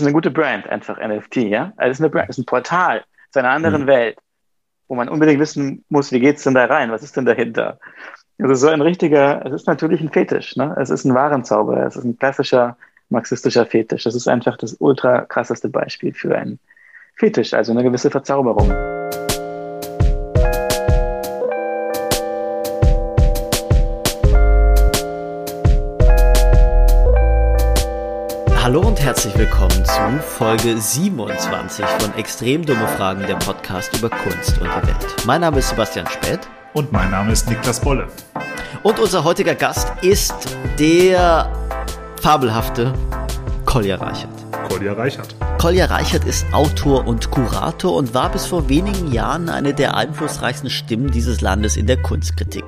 ist eine gute Brand, einfach NFT, ja. Also es ist, eine Brand, es ist ein Portal zu einer anderen mhm. Welt, wo man unbedingt wissen muss, wie geht's denn da rein? Was ist denn dahinter? Also so ein richtiger, es ist natürlich ein Fetisch, ne? Es ist ein Warenzauber, es ist ein klassischer marxistischer Fetisch. Das ist einfach das ultra krasseste Beispiel für einen Fetisch, also eine gewisse Verzauberung. Herzlich willkommen zu Folge 27 von Extrem dumme Fragen, der Podcast über Kunst und die Welt. Mein Name ist Sebastian Spät. Und mein Name ist Niklas Bolle. Und unser heutiger Gast ist der fabelhafte Kolja Reichert. Kolja Reichert. Kolja Reichert ist Autor und Kurator und war bis vor wenigen Jahren eine der einflussreichsten Stimmen dieses Landes in der Kunstkritik.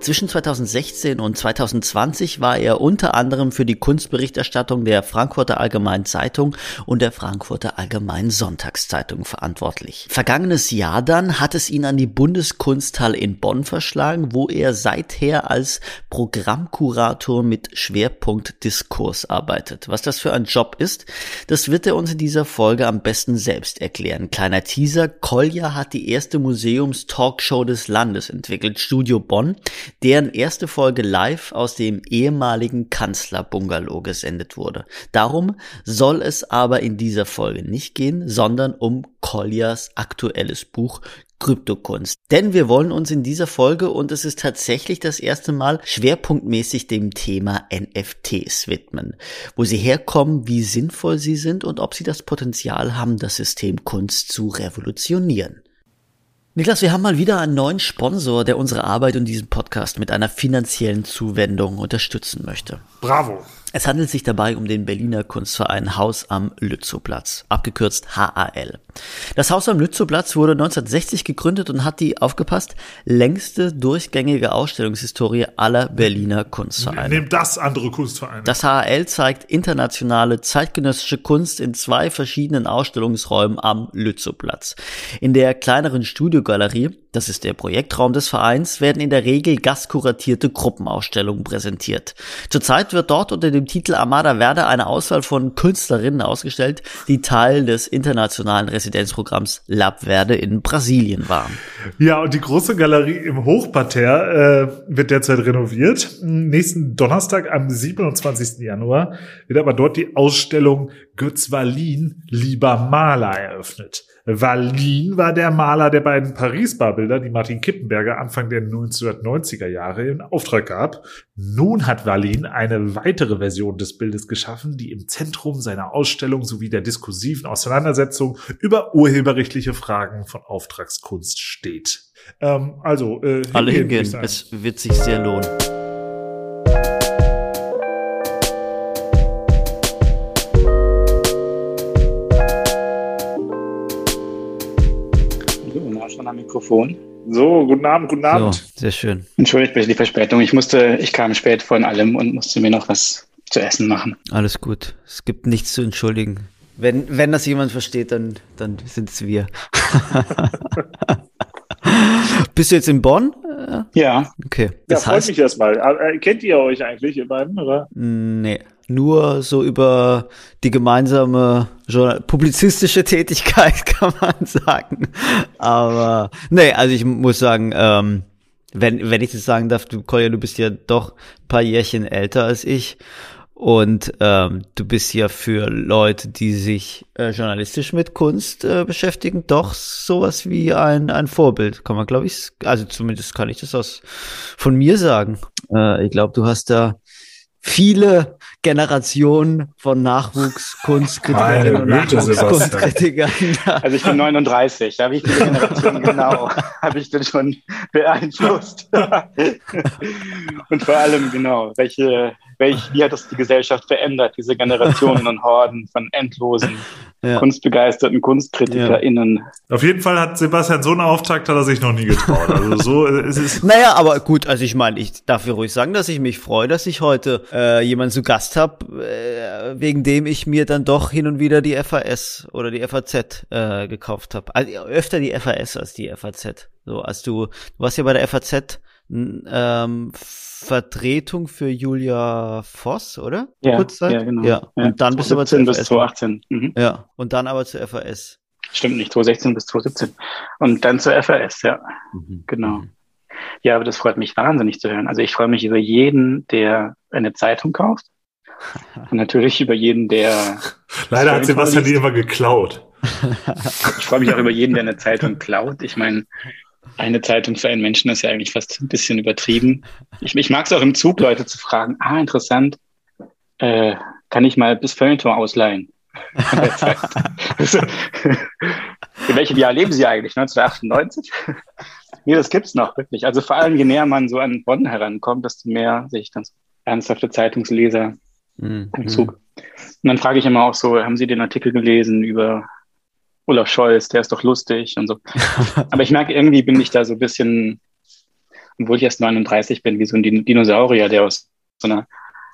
Zwischen 2016 und 2020 war er unter anderem für die Kunstberichterstattung der Frankfurter Allgemeinen Zeitung und der Frankfurter Allgemeinen Sonntagszeitung verantwortlich. Vergangenes Jahr dann hat es ihn an die Bundeskunsthalle in Bonn verschlagen, wo er seither als Programmkurator mit Schwerpunkt Diskurs arbeitet. Was das für ein Job ist, das wird er uns in dieser Folge am besten selbst erklären. Kleiner Teaser, Kolja hat die erste Museums-Talkshow des Landes entwickelt, Studio Bonn, deren erste Folge live aus dem ehemaligen Kanzlerbungalow gesendet wurde. Darum soll es aber in dieser Folge nicht gehen, sondern um Koljas aktuelles Buch Kryptokunst. Denn wir wollen uns in dieser Folge, und es ist tatsächlich das erste Mal, schwerpunktmäßig dem Thema NFTs widmen. Wo sie herkommen, wie sinnvoll sie sind und ob sie das Potenzial haben, das System Kunst zu revolutionieren. Niklas, wir haben mal wieder einen neuen Sponsor, der unsere Arbeit und diesen Podcast mit einer finanziellen Zuwendung unterstützen möchte. Bravo! Es handelt sich dabei um den Berliner Kunstverein Haus am Lützowplatz, abgekürzt HAL. Das Haus am Lützowplatz wurde 1960 gegründet und hat die, aufgepasst, längste durchgängige Ausstellungshistorie aller Berliner Kunstvereine. Nehmt das andere Kunstvereine. Das HAL zeigt internationale zeitgenössische Kunst in zwei verschiedenen Ausstellungsräumen am Lützowplatz. In der kleineren Studiogalerie das ist der Projektraum des Vereins, werden in der Regel gastkuratierte Gruppenausstellungen präsentiert. Zurzeit wird dort unter dem Titel Armada Verde eine Auswahl von Künstlerinnen ausgestellt, die Teil des internationalen Residenzprogramms Lab Verde in Brasilien waren. Ja, und die große Galerie im Hochparterre äh, wird derzeit renoviert. Nächsten Donnerstag am 27. Januar wird aber dort die Ausstellung Götz Wallin, lieber Maler eröffnet. Wallin war der Maler der beiden Paris-Barbilder, die Martin Kippenberger Anfang der 1990er Jahre in Auftrag gab. Nun hat Wallin eine weitere Version des Bildes geschaffen, die im Zentrum seiner Ausstellung sowie der diskursiven Auseinandersetzung über urheberrechtliche Fragen von Auftragskunst steht. Ähm, also, äh, alle hingehen, es wird sich sehr lohnen. Mikrofon. So, guten Abend, guten Abend. So, sehr schön. Entschuldigt bitte die Verspätung. Ich musste, ich kam spät von allem und musste mir noch was zu essen machen. Alles gut. Es gibt nichts zu entschuldigen. Wenn, wenn das jemand versteht, dann, dann sind es wir. Bist du jetzt in Bonn? Ja. Okay. Das ja, freut heißt, mich erstmal. Äh, kennt ihr euch eigentlich, ihr beiden, oder? Nee nur so über die gemeinsame publizistische Tätigkeit, kann man sagen. Aber nee, also ich muss sagen, ähm, wenn, wenn ich das sagen darf, du, Kolja, du bist ja doch ein paar Jährchen älter als ich. Und ähm, du bist ja für Leute, die sich äh, journalistisch mit Kunst äh, beschäftigen, doch sowas wie ein, ein Vorbild, kann man, glaube ich, also zumindest kann ich das aus von mir sagen. Äh, ich glaube, du hast da viele Generationen von Nachwuchskunstkritikerinnen und Nachwuchskunstkritikern. Also ich bin 39, da habe ich die Generation genau, habe ich das schon beeinflusst. und vor allem genau, welche, welch, wie hat das die Gesellschaft verändert, diese Generationen und Horden von endlosen ja. kunstbegeisterten KunstkritikerInnen. Ja. Auf jeden Fall hat Sebastian so einen Auftakt, hat er sich noch nie getraut. Also so ist es. Naja, aber gut, also ich meine, ich darf ruhig sagen, dass ich mich freue, dass ich heute äh, jemanden zu Gast habe, äh, wegen dem ich mir dann doch hin und wieder die FAS oder die FAZ äh, gekauft habe. Also öfter die FAS als die FAZ. So, als du, du warst ja bei der FAZ ähm, Vertretung für Julia Voss, oder? Ja, Kurzzeit? ja genau. Ja. Und ja, dann bist du aber zu bis 2018. Mhm. Ja, und dann aber zur FAS. Stimmt nicht, 2016 bis 2017. Und dann zur FAS, ja. Mhm. Genau. Mhm. Ja, aber das freut mich wahnsinnig zu hören. Also ich freue mich über jeden, der eine Zeitung kauft. Und natürlich über jeden, der. Leider hat Sebastian die immer geklaut. Ich freue mich auch über jeden, der eine Zeitung klaut. Ich meine, eine Zeitung für einen Menschen ist ja eigentlich fast ein bisschen übertrieben. Ich, ich mag es auch im Zug, Leute zu fragen, ah, interessant, äh, kann ich mal bis Feuilleton ausleihen? also, in welchem Jahr leben Sie eigentlich? 1998? nee, das gibt's noch, wirklich. Also vor allem, je näher man so an Bonn herankommt, desto mehr sehe ich dann so ernsthafte Zeitungsleser mhm. im Zug. Und dann frage ich immer auch so, haben Sie den Artikel gelesen über Olaf Scholz, der ist doch lustig und so. Aber ich merke, irgendwie bin ich da so ein bisschen, obwohl ich erst 39 bin, wie so ein Dinosaurier, der aus so einer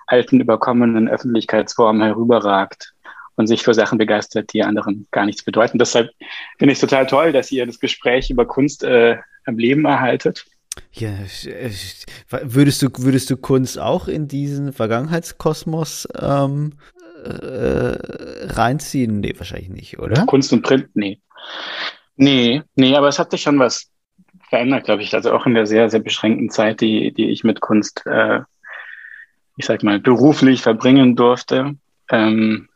alten, überkommenen Öffentlichkeitsform herüberragt und sich für Sachen begeistert, die anderen gar nichts bedeuten. Deshalb finde ich es total toll, dass ihr das Gespräch über Kunst äh, am Leben erhaltet. Ja, würdest du, würdest du Kunst auch in diesen Vergangenheitskosmos ähm, äh, reinziehen? Nee, wahrscheinlich nicht, oder? Kunst und Print, nee. Nee, nee, aber es hat sich schon was verändert, glaube ich. Also auch in der sehr, sehr beschränkten Zeit, die, die ich mit Kunst, äh, ich sag mal, beruflich verbringen durfte. Ähm,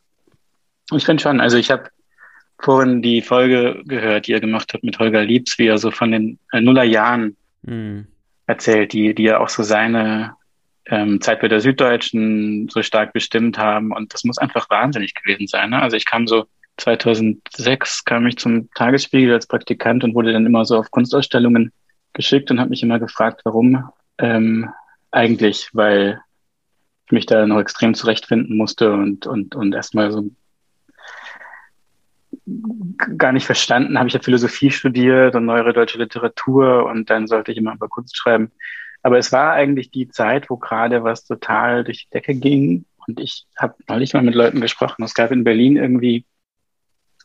ich finde schon, also ich habe vorhin die Folge gehört, die ihr gemacht habt mit Holger Liebs, wie er so von den äh, Nullerjahren mhm. erzählt, die, die ja auch so seine ähm, Zeitbild der Süddeutschen so stark bestimmt haben. Und das muss einfach wahnsinnig gewesen sein. Ne? Also ich kam so 2006 kam ich zum Tagesspiegel als Praktikant und wurde dann immer so auf Kunstausstellungen geschickt und habe mich immer gefragt, warum ähm, eigentlich, weil ich mich da noch extrem zurechtfinden musste und und und erstmal so gar nicht verstanden, habe ich ja Philosophie studiert und neuere deutsche Literatur und dann sollte ich immer über Kunst schreiben. Aber es war eigentlich die Zeit, wo gerade was total durch die Decke ging. Und ich habe neulich mal mit Leuten gesprochen. Es gab in Berlin irgendwie,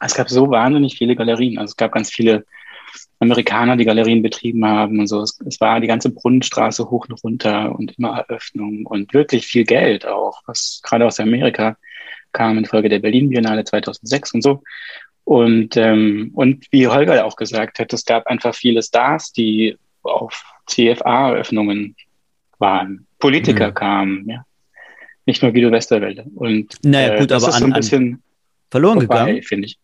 es gab so wahnsinnig viele Galerien. Also es gab ganz viele Amerikaner, die Galerien betrieben haben und so. Es, es war die ganze Brunnenstraße hoch und runter und immer Eröffnung und wirklich viel Geld auch, was gerade aus Amerika kam infolge der Berlin Biennale 2006 und so. Und, ähm, und wie Holger auch gesagt hat, es gab einfach viele Stars, die auf CFA-Eröffnungen waren. Politiker mhm. kamen, ja. Nicht nur Guido Westerwelle. Und naja, gut, äh, das aber ist so ein bisschen verloren vorbei, gegangen, finde ich.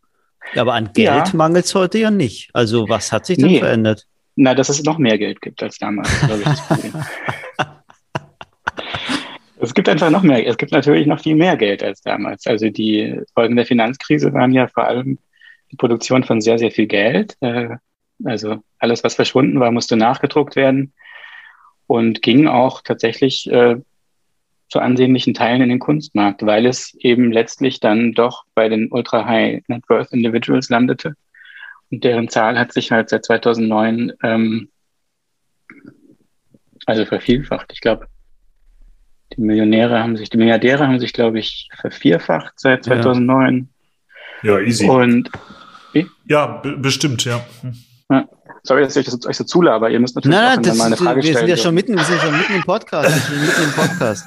Aber an Geld ja. mangelt es heute ja nicht. Also was hat sich denn nee. verändert? Na, dass es noch mehr Geld gibt als damals, glaube ich. es gibt einfach noch mehr. Es gibt natürlich noch viel mehr Geld als damals. Also die Folgen der Finanzkrise waren ja vor allem die Produktion von sehr, sehr viel Geld. Äh, also alles, was verschwunden war, musste nachgedruckt werden und ging auch tatsächlich äh, zu ansehnlichen Teilen in den Kunstmarkt, weil es eben letztlich dann doch bei den Ultra High Net Worth Individuals landete. Und deren Zahl hat sich halt seit 2009 ähm, also vervielfacht. Ich glaube, die Millionäre haben sich, die Milliardäre haben sich, glaube ich, vervierfacht seit 2009. Ja, ja easy. Und wie? ja, bestimmt, ja. Ja. Sorry, dass ich euch so zulaber. Ihr müsst natürlich nein, nein, mal eine Frage wir stellen. Wir sind ja schon mitten, wir sind schon mitten im Podcast. Mitten im Podcast.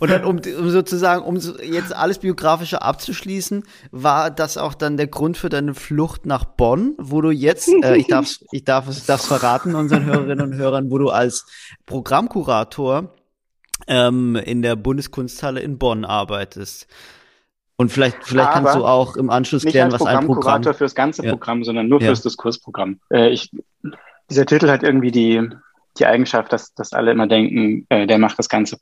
Und dann, um, um sozusagen, um jetzt alles biografische abzuschließen, war das auch dann der Grund für deine Flucht nach Bonn, wo du jetzt, äh, ich darf, ich darf es, darf verraten unseren Hörerinnen und Hörern, wo du als Programmkurator ähm, in der Bundeskunsthalle in Bonn arbeitest. Und vielleicht, vielleicht kannst du auch im Anschluss klären, was ein Programm... Nicht fürs ganze ja. Programm, sondern nur ja. fürs Diskursprogramm. Äh, ich, dieser Titel hat irgendwie die, die Eigenschaft, dass, dass alle immer denken, äh, der macht das ganze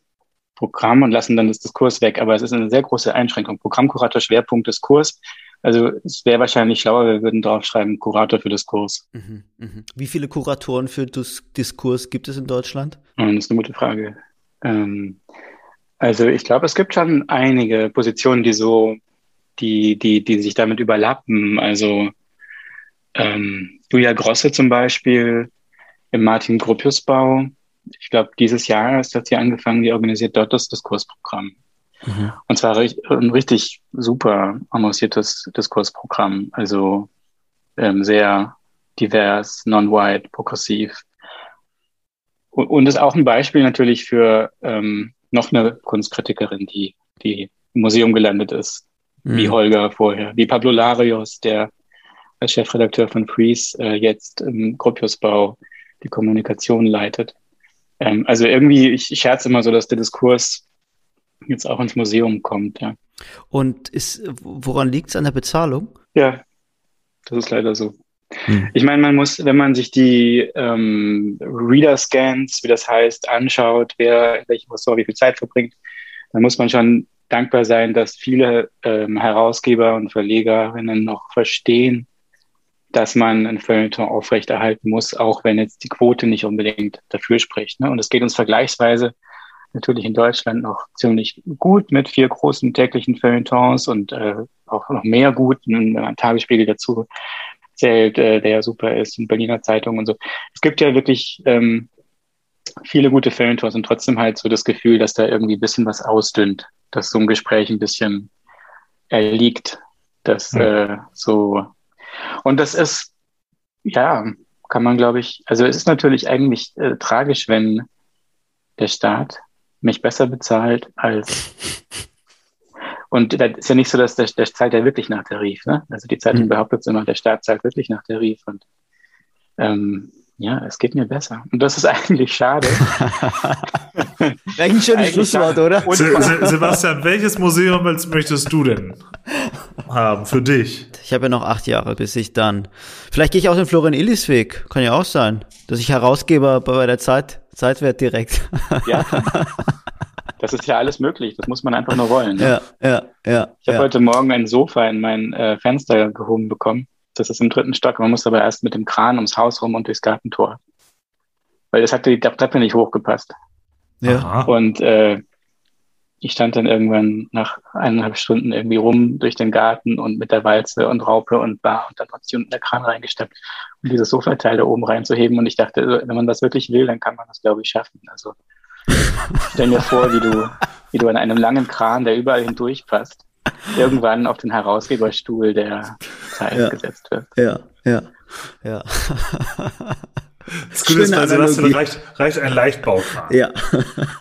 Programm und lassen dann das Diskurs weg. Aber es ist eine sehr große Einschränkung. Programmkurator, Schwerpunkt Diskurs. Also es wäre wahrscheinlich schlauer, wir würden draufschreiben, Kurator für Diskurs. Mhm, mh. Wie viele Kuratoren für Dis Diskurs gibt es in Deutschland? Das ist eine gute Frage. Ähm, also ich glaube, es gibt schon einige Positionen, die so, die, die, die sich damit überlappen. Also ähm, Julia Grosse zum Beispiel im Martin Gropius Bau. Ich glaube, dieses Jahr ist das hier angefangen, die organisiert dort das Diskursprogramm. Mhm. Und zwar ein richtig super avanciertes Diskursprogramm. Also ähm, sehr divers, non-white, progressiv. und, und ist auch ein Beispiel natürlich für ähm, noch eine Kunstkritikerin, die, die im Museum gelandet ist, mhm. wie Holger vorher, wie Pablo Larios, der als Chefredakteur von Freeze äh, jetzt im Gropiusbau die Kommunikation leitet. Ähm, also irgendwie, ich, ich scherze immer so, dass der Diskurs jetzt auch ins Museum kommt, ja. Und ist, woran liegt es an der Bezahlung? Ja, das ist leider so. Hm. Ich meine, man muss, wenn man sich die ähm, Reader-Scans, wie das heißt, anschaut, wer in welchem Ressort wie viel Zeit verbringt, dann muss man schon dankbar sein, dass viele ähm, Herausgeber und Verlegerinnen noch verstehen, dass man ein Feuilleton aufrechterhalten muss, auch wenn jetzt die Quote nicht unbedingt dafür spricht. Ne? Und es geht uns vergleichsweise natürlich in Deutschland noch ziemlich gut mit vier großen täglichen Feuilletons und äh, auch noch mehr gut, ein Tagesspiegel dazu zählt, äh, der ja super ist, in Berliner Zeitung und so. Es gibt ja wirklich ähm, viele gute Feuilletons und trotzdem halt so das Gefühl, dass da irgendwie ein bisschen was ausdünnt, dass so ein Gespräch ein bisschen erliegt, dass mhm. äh, so und das ist ja kann man glaube ich, also es ist natürlich eigentlich äh, tragisch, wenn der Staat mich besser bezahlt als und das ist ja nicht so, dass der, der zahlt ja wirklich nach Tarif. Ne? Also die Zeitung mhm. behauptet immer, der Staat zahlt wirklich nach Tarif. Und ähm, ja, es geht mir besser. Und das ist eigentlich schade. ein schönes Schlusswort, oder? Se Sebastian, welches Museum möchtest du denn haben für dich? Ich habe ja noch acht Jahre, bis ich dann. Vielleicht gehe ich auch den Florian Illis Weg. Kann ja auch sein, dass ich Herausgeber bei der Zeit, Zeitwert direkt. Ja. Das ist ja alles möglich. Das muss man einfach nur wollen. Ne? Ja, ja, ja. Ich habe ja. heute Morgen ein Sofa in mein äh, Fenster gehoben bekommen. Das ist im dritten Stock. Man muss aber erst mit dem Kran ums Haus rum und durchs Gartentor. Weil das hat die Treppe nicht hochgepasst. Ja. Und äh, ich stand dann irgendwann nach eineinhalb Stunden irgendwie rum durch den Garten und mit der Walze und Raupe und Bar und dann hat sich unten der Kran reingesteppt, um dieses Sofateil da oben reinzuheben. Und ich dachte, wenn man das wirklich will, dann kann man das, glaube ich, schaffen. Also Stell mir vor, wie du, wie du an einem langen Kran, der überall hindurch passt, irgendwann auf den Herausgeberstuhl der Zeit ja. gesetzt wird. Ja, ja, ja. Das Gute ist, bei Sebastian reicht, reicht ein Leichtbaukran. Ja.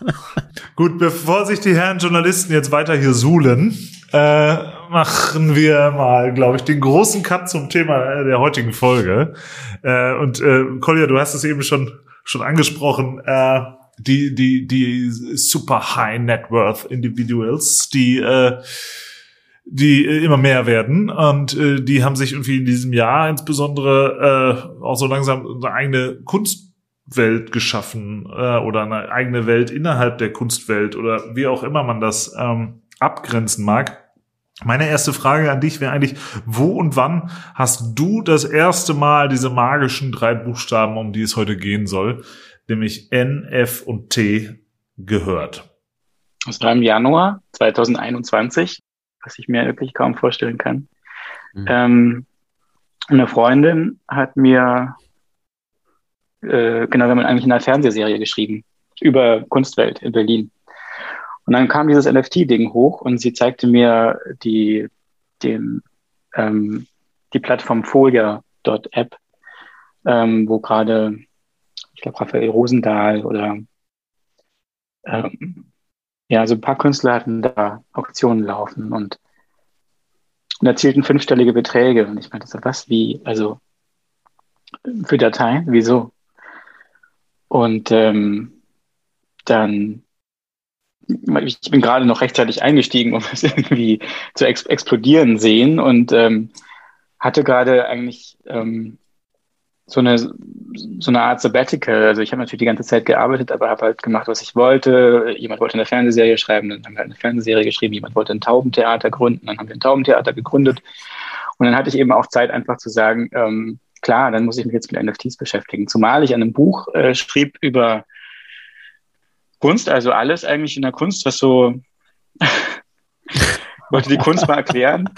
Gut, bevor sich die Herren Journalisten jetzt weiter hier suhlen, äh, machen wir mal, glaube ich, den großen Cut zum Thema der heutigen Folge. Äh, und äh, Kolja, du hast es eben schon schon angesprochen. Äh, die, die, die super high net worth Individuals, die, äh, die immer mehr werden und äh, die haben sich irgendwie in diesem Jahr insbesondere äh, auch so langsam eine eigene Kunstwelt geschaffen äh, oder eine eigene Welt innerhalb der Kunstwelt oder wie auch immer man das ähm, abgrenzen mag. Meine erste Frage an dich wäre eigentlich, wo und wann hast du das erste Mal diese magischen drei Buchstaben, um die es heute gehen soll, nämlich N, F und T gehört. Das war im Januar 2021, was ich mir wirklich kaum vorstellen kann. Mhm. Ähm, eine Freundin hat mir, äh, genau, wir haben eigentlich in einer Fernsehserie geschrieben über Kunstwelt in Berlin. Und dann kam dieses NFT-Ding hoch und sie zeigte mir die, den, ähm, die Plattform Folia.app, ähm, wo gerade glaube Raphael Rosendahl oder ähm, ja, also ein paar Künstler hatten da Auktionen laufen und, und erzielten fünfstellige Beträge. Und ich meinte so, was, wie, also für Dateien, wieso? Und ähm, dann, ich bin gerade noch rechtzeitig eingestiegen, um es irgendwie zu ex explodieren sehen und ähm, hatte gerade eigentlich ähm, so eine, so eine Art Sabbatical. Also ich habe natürlich die ganze Zeit gearbeitet, aber habe halt gemacht, was ich wollte. Jemand wollte eine Fernsehserie schreiben, dann haben wir halt eine Fernsehserie geschrieben. Jemand wollte ein Taubentheater gründen, dann haben wir ein Taubentheater gegründet. Und dann hatte ich eben auch Zeit, einfach zu sagen, ähm, klar, dann muss ich mich jetzt mit NFTs beschäftigen. Zumal ich an einem Buch äh, schrieb über Kunst, also alles eigentlich in der Kunst, was so wollte die Kunst mal erklären.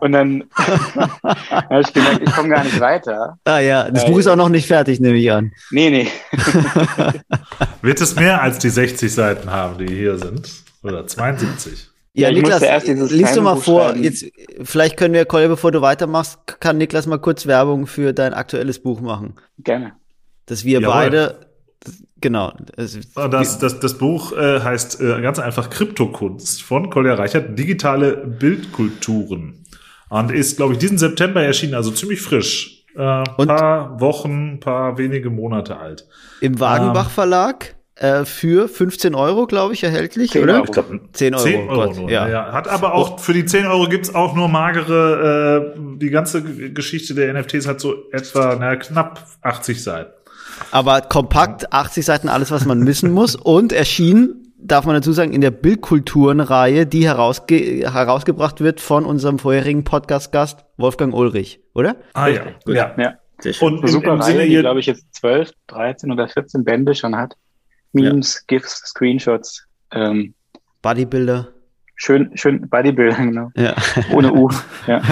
Und dann habe ich gemerkt, ich komme gar nicht weiter. Ah ja, das Buch ist auch noch nicht fertig, nehme ich an. Nee, nee. Wird es mehr als die 60 Seiten haben, die hier sind? Oder 72? Ja, ja Niklas, liest du mal vor. Jetzt, vielleicht können wir, Kolja, bevor du weitermachst, kann Niklas mal kurz Werbung für dein aktuelles Buch machen. Gerne. dass wir Jawohl. beide, genau. es- Ah, Das, das, das Buch äh, heißt äh, ganz einfach Kryptokunst von Kolja Reichert, digitale Bildkulturen. Und ist, glaube ich, diesen September erschienen, also ziemlich frisch. Äh, Und- paar Wochen, paar wenige Monate alt. Im Wagenbach Verlag äh, für 15 Euro, glaube ich, erhältlich, 10 oder? Euro. Ich glaube, 10 Euro, 10 Euro Gott, nur. ja. Ja. Hat aber auch für die 10 Euro gibt's auch nur magere, äh, die ganze Geschichte der NFTs hat so etwa na, knapp 80 Seiten. Aber kompakt, 80 Seiten, alles, was man wissen muss. Und erschienen, darf man dazu sagen, in der Bildkulturenreihe, die herausge herausgebracht wird von unserem vorherigen Podcast-Gast Wolfgang Ulrich, oder? Ah ja. ja. Ja. Schön. Und Eine im, super im Reihe, Sinne die, glaube ich, jetzt 12, 13 oder 14 Bände schon hat. Memes, GIFs, Screenshots, ähm, Bodybuilder. Schön, schön Bodybuilder, genau. Ja. Ohne U. ja.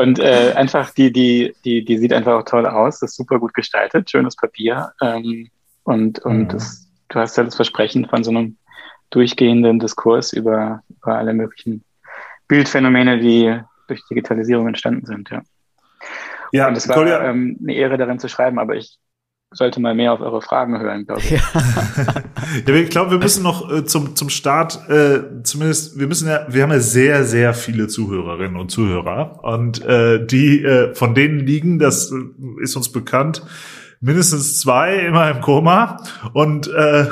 Und äh, einfach, die, die, die, die sieht einfach auch toll aus, das ist super gut gestaltet, schönes Papier. Ähm, und und Mhm. das, du hast ja das Versprechen von so einem durchgehenden Diskurs über, über alle möglichen Bildphänomene, die durch Digitalisierung entstanden sind, ja. ja, Und es war Kolja, ähm, eine Ehre, darin zu schreiben, aber ich sollte mal mehr auf eure Fragen hören, glaube ich. Ja, ich glaube, wir müssen noch äh, zum, zum Start, äh, zumindest, wir müssen ja, wir haben ja sehr, sehr viele Zuhörerinnen und Zuhörer. Und äh, die, äh, von denen liegen, das äh, ist uns bekannt, mindestens zwei immer im Koma. Und äh,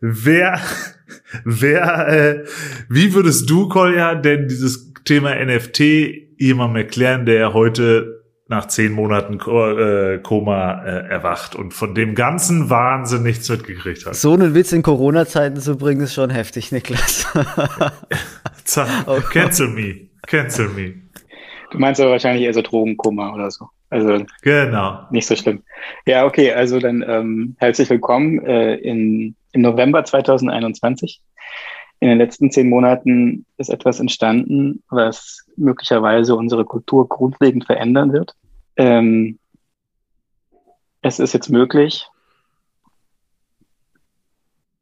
wer, wer, äh, wie würdest du, Kolja, denn dieses Thema NFT jemandem erklären, der heute nach zehn Monaten äh, Koma äh, erwacht und von dem ganzen Wahnsinn nichts mitgekriegt hat. So einen Witz in Corona-Zeiten zu bringen, ist schon heftig, Niklas. Zack, Oh cancel me, cancel me. Du meinst aber wahrscheinlich eher so Drogenkoma oder so. Also Genau. nicht so schlimm. Ja, okay, also dann ähm, herzlich willkommen äh, in, im November 2021. In den letzten zehn Monaten ist etwas entstanden, was möglicherweise unsere Kultur grundlegend verändern wird. Ähm, es ist jetzt möglich,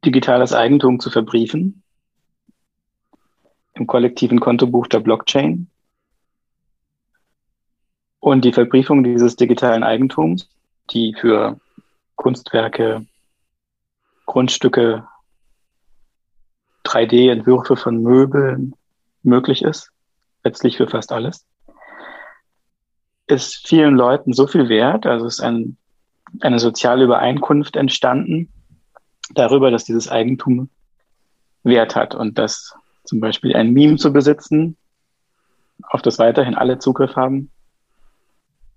digitales Eigentum zu verbriefen im kollektiven Kontobuch der Blockchain. Und die Verbriefung dieses digitalen Eigentums, die für Kunstwerke, Grundstücke, 3D-Entwürfe von Möbeln möglich ist, letztlich für fast alles, ist vielen Leuten so viel wert, also ist ein, eine soziale Übereinkunft entstanden darüber, dass dieses Eigentum Wert hat. Und dass zum Beispiel ein Meme zu besitzen, auf das weiterhin alle Zugriff haben,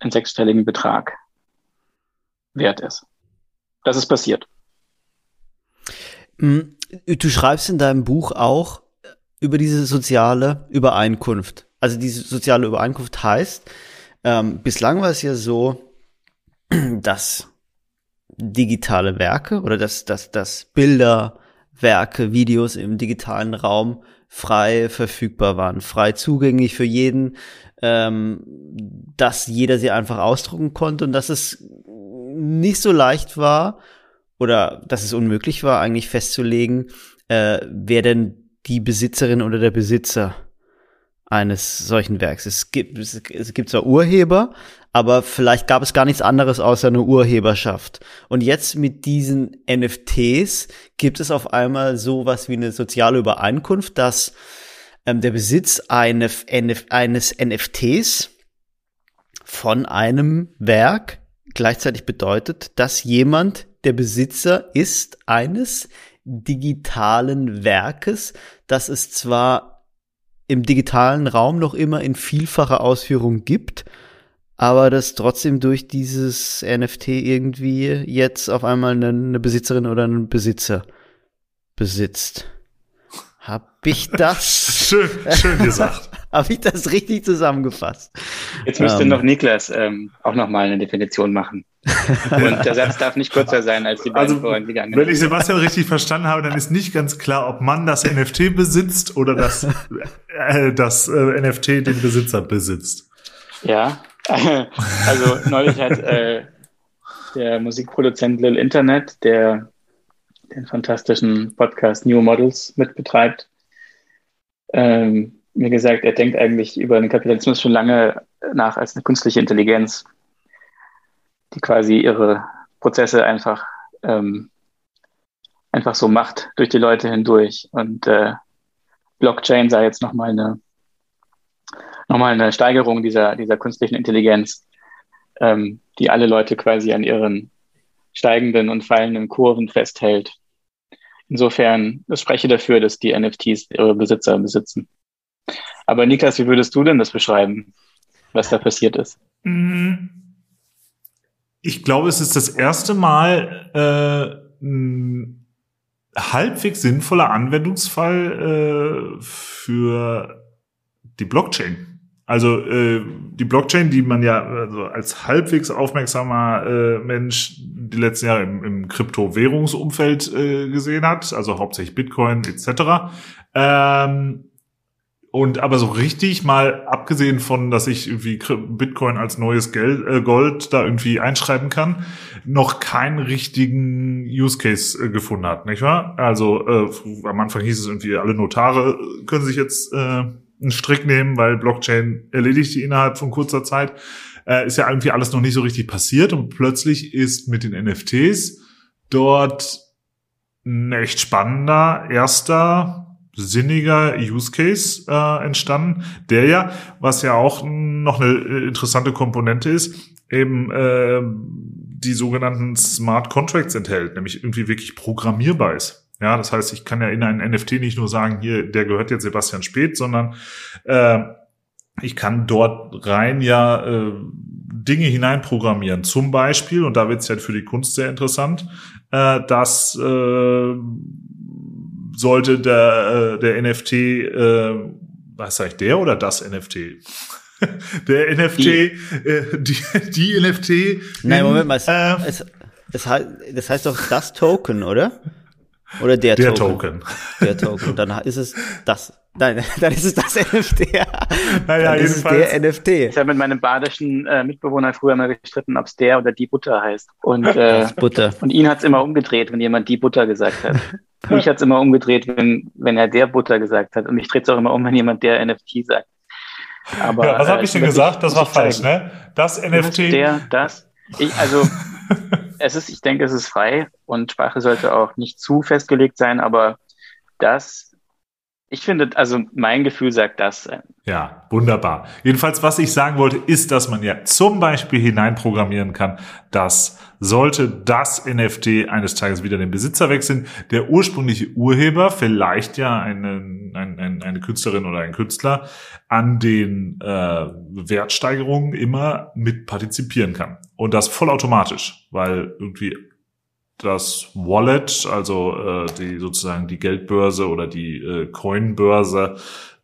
einen sechsstelligen Betrag wert ist. Das ist passiert. Mm, Du schreibst in deinem Buch auch über diese soziale Übereinkunft. Also diese soziale Übereinkunft heißt, ähm, bislang war es ja so, dass digitale Werke oder dass, dass, dass Bilder, Werke, Videos im digitalen Raum frei verfügbar waren, frei zugänglich für jeden, ähm, dass jeder sie einfach ausdrucken konnte und dass es nicht so leicht war oder dass es unmöglich war, eigentlich festzulegen, äh, wer denn die Besitzerin oder der Besitzer eines solchen Werks. Es gibt, es, gibt zwar Urheber, aber vielleicht gab es gar nichts anderes außer eine Urheberschaft. Und jetzt mit diesen NFTs gibt es auf einmal sowas wie eine soziale Übereinkunft, dass ähm, der Besitz eine, eines NFTs von einem Werk gleichzeitig bedeutet, dass jemand der Besitzer ist eines digitalen Werkes, das es zwar im digitalen Raum noch immer in vielfacher Ausführung gibt, aber das trotzdem durch dieses NFT irgendwie jetzt auf einmal eine, eine Besitzerin oder einen Besitzer besitzt. Hab ich das, Schön, schön gesagt. hab ich das richtig zusammengefasst? Jetzt müsste Ähm. noch Niklas ähm, auch nochmal eine Definition machen. Und der Satz darf nicht kürzer sein als die beiden Also, vorhin gegangen. wenn ich Sebastian richtig verstanden habe, dann ist nicht ganz klar, ob man das NFT besitzt oder das, äh, das äh, NFT den Besitzer besitzt. Ja, also neulich hat äh, der Musikproduzent Lil Internet, der den fantastischen Podcast New Models mitbetreibt, ähm, mir gesagt, er denkt eigentlich über den Kapitalismus schon lange nach als eine künstliche Intelligenz, die quasi ihre Prozesse einfach, ähm, einfach so macht durch die Leute hindurch. Und äh, Blockchain sei jetzt nochmal eine, nochmal eine Steigerung dieser, dieser künstlichen Intelligenz, ähm, die alle Leute quasi an ihren steigenden und fallenden Kurven festhält. Insofern, ich spreche dafür, dass die NFTs ihre Besitzer besitzen. Aber Niklas, wie würdest du denn das beschreiben, was da passiert ist? Mhm. Ich glaube, es ist das erste Mal äh, ein halbwegs sinnvoller Anwendungsfall äh, für die Blockchain. Also äh, die Blockchain, die man ja also als halbwegs aufmerksamer äh, Mensch die letzten Jahre im, im Kryptowährungsumfeld äh, gesehen hat, also hauptsächlich Bitcoin etc. Ähm, und aber so richtig mal abgesehen von, dass ich irgendwie Bitcoin als neues Geld, äh, Gold da irgendwie einschreiben kann, noch keinen richtigen Use Case äh, gefunden hat, nicht wahr? Also äh, am Anfang hieß es irgendwie, alle Notare können sich jetzt äh, einen Strick nehmen, weil Blockchain erledigt die innerhalb von kurzer Zeit. Äh, ist ja irgendwie alles noch nicht so richtig passiert und plötzlich ist mit den NFTs dort ein echt spannender erster sinniger Use Case äh, entstanden, der ja, was ja auch noch eine interessante Komponente ist, eben äh, die sogenannten Smart Contracts enthält, nämlich irgendwie wirklich programmierbar ist. Ja, das heißt, ich kann ja in einen NFT nicht nur sagen, hier, der gehört jetzt Sebastian Speth, sondern äh, ich kann dort rein ja äh, Dinge hineinprogrammieren. Zum Beispiel, und da wird es ja für die Kunst sehr interessant, äh, dass äh, sollte der, äh, der NFT, äh, was sag ich, der oder das NFT? der NFT, die, äh, die, die NFT. Nein, Moment mal, es, äh, es, es, das heißt doch das Token, oder? Oder der, der Token. Token. Der Token. Dann ist es das. Nein, dann ist es das NFT. Naja, dann ist es der NFT. Ich habe mit meinem badischen äh, Mitbewohner früher mal gestritten, ob es der oder die Butter heißt. Und, äh, Butter. und ihn hat es immer umgedreht, wenn jemand die Butter gesagt hat. Mich hat es immer umgedreht, wenn, wenn er der Butter gesagt hat. Und mich dreht es auch immer um, wenn jemand der NFT sagt. Aber, ja, was habe ich denn äh, gesagt? Das war falsch, ne? Das NFT. Der, das. Ich, also, es ist, ich denke, es ist frei und Sprache sollte auch nicht zu festgelegt sein, aber das ich finde, also mein Gefühl sagt das. Ja, wunderbar. Jedenfalls, was ich sagen wollte, ist, dass man ja zum Beispiel hineinprogrammieren kann, dass sollte das NFT eines Tages wieder den Besitzer wechseln, der ursprüngliche Urheber, vielleicht ja eine, eine, eine Künstlerin oder ein Künstler, an den äh, Wertsteigerungen immer mit partizipieren kann. Und das vollautomatisch, weil irgendwie das Wallet, also äh, die sozusagen die Geldbörse oder die äh, Coinbörse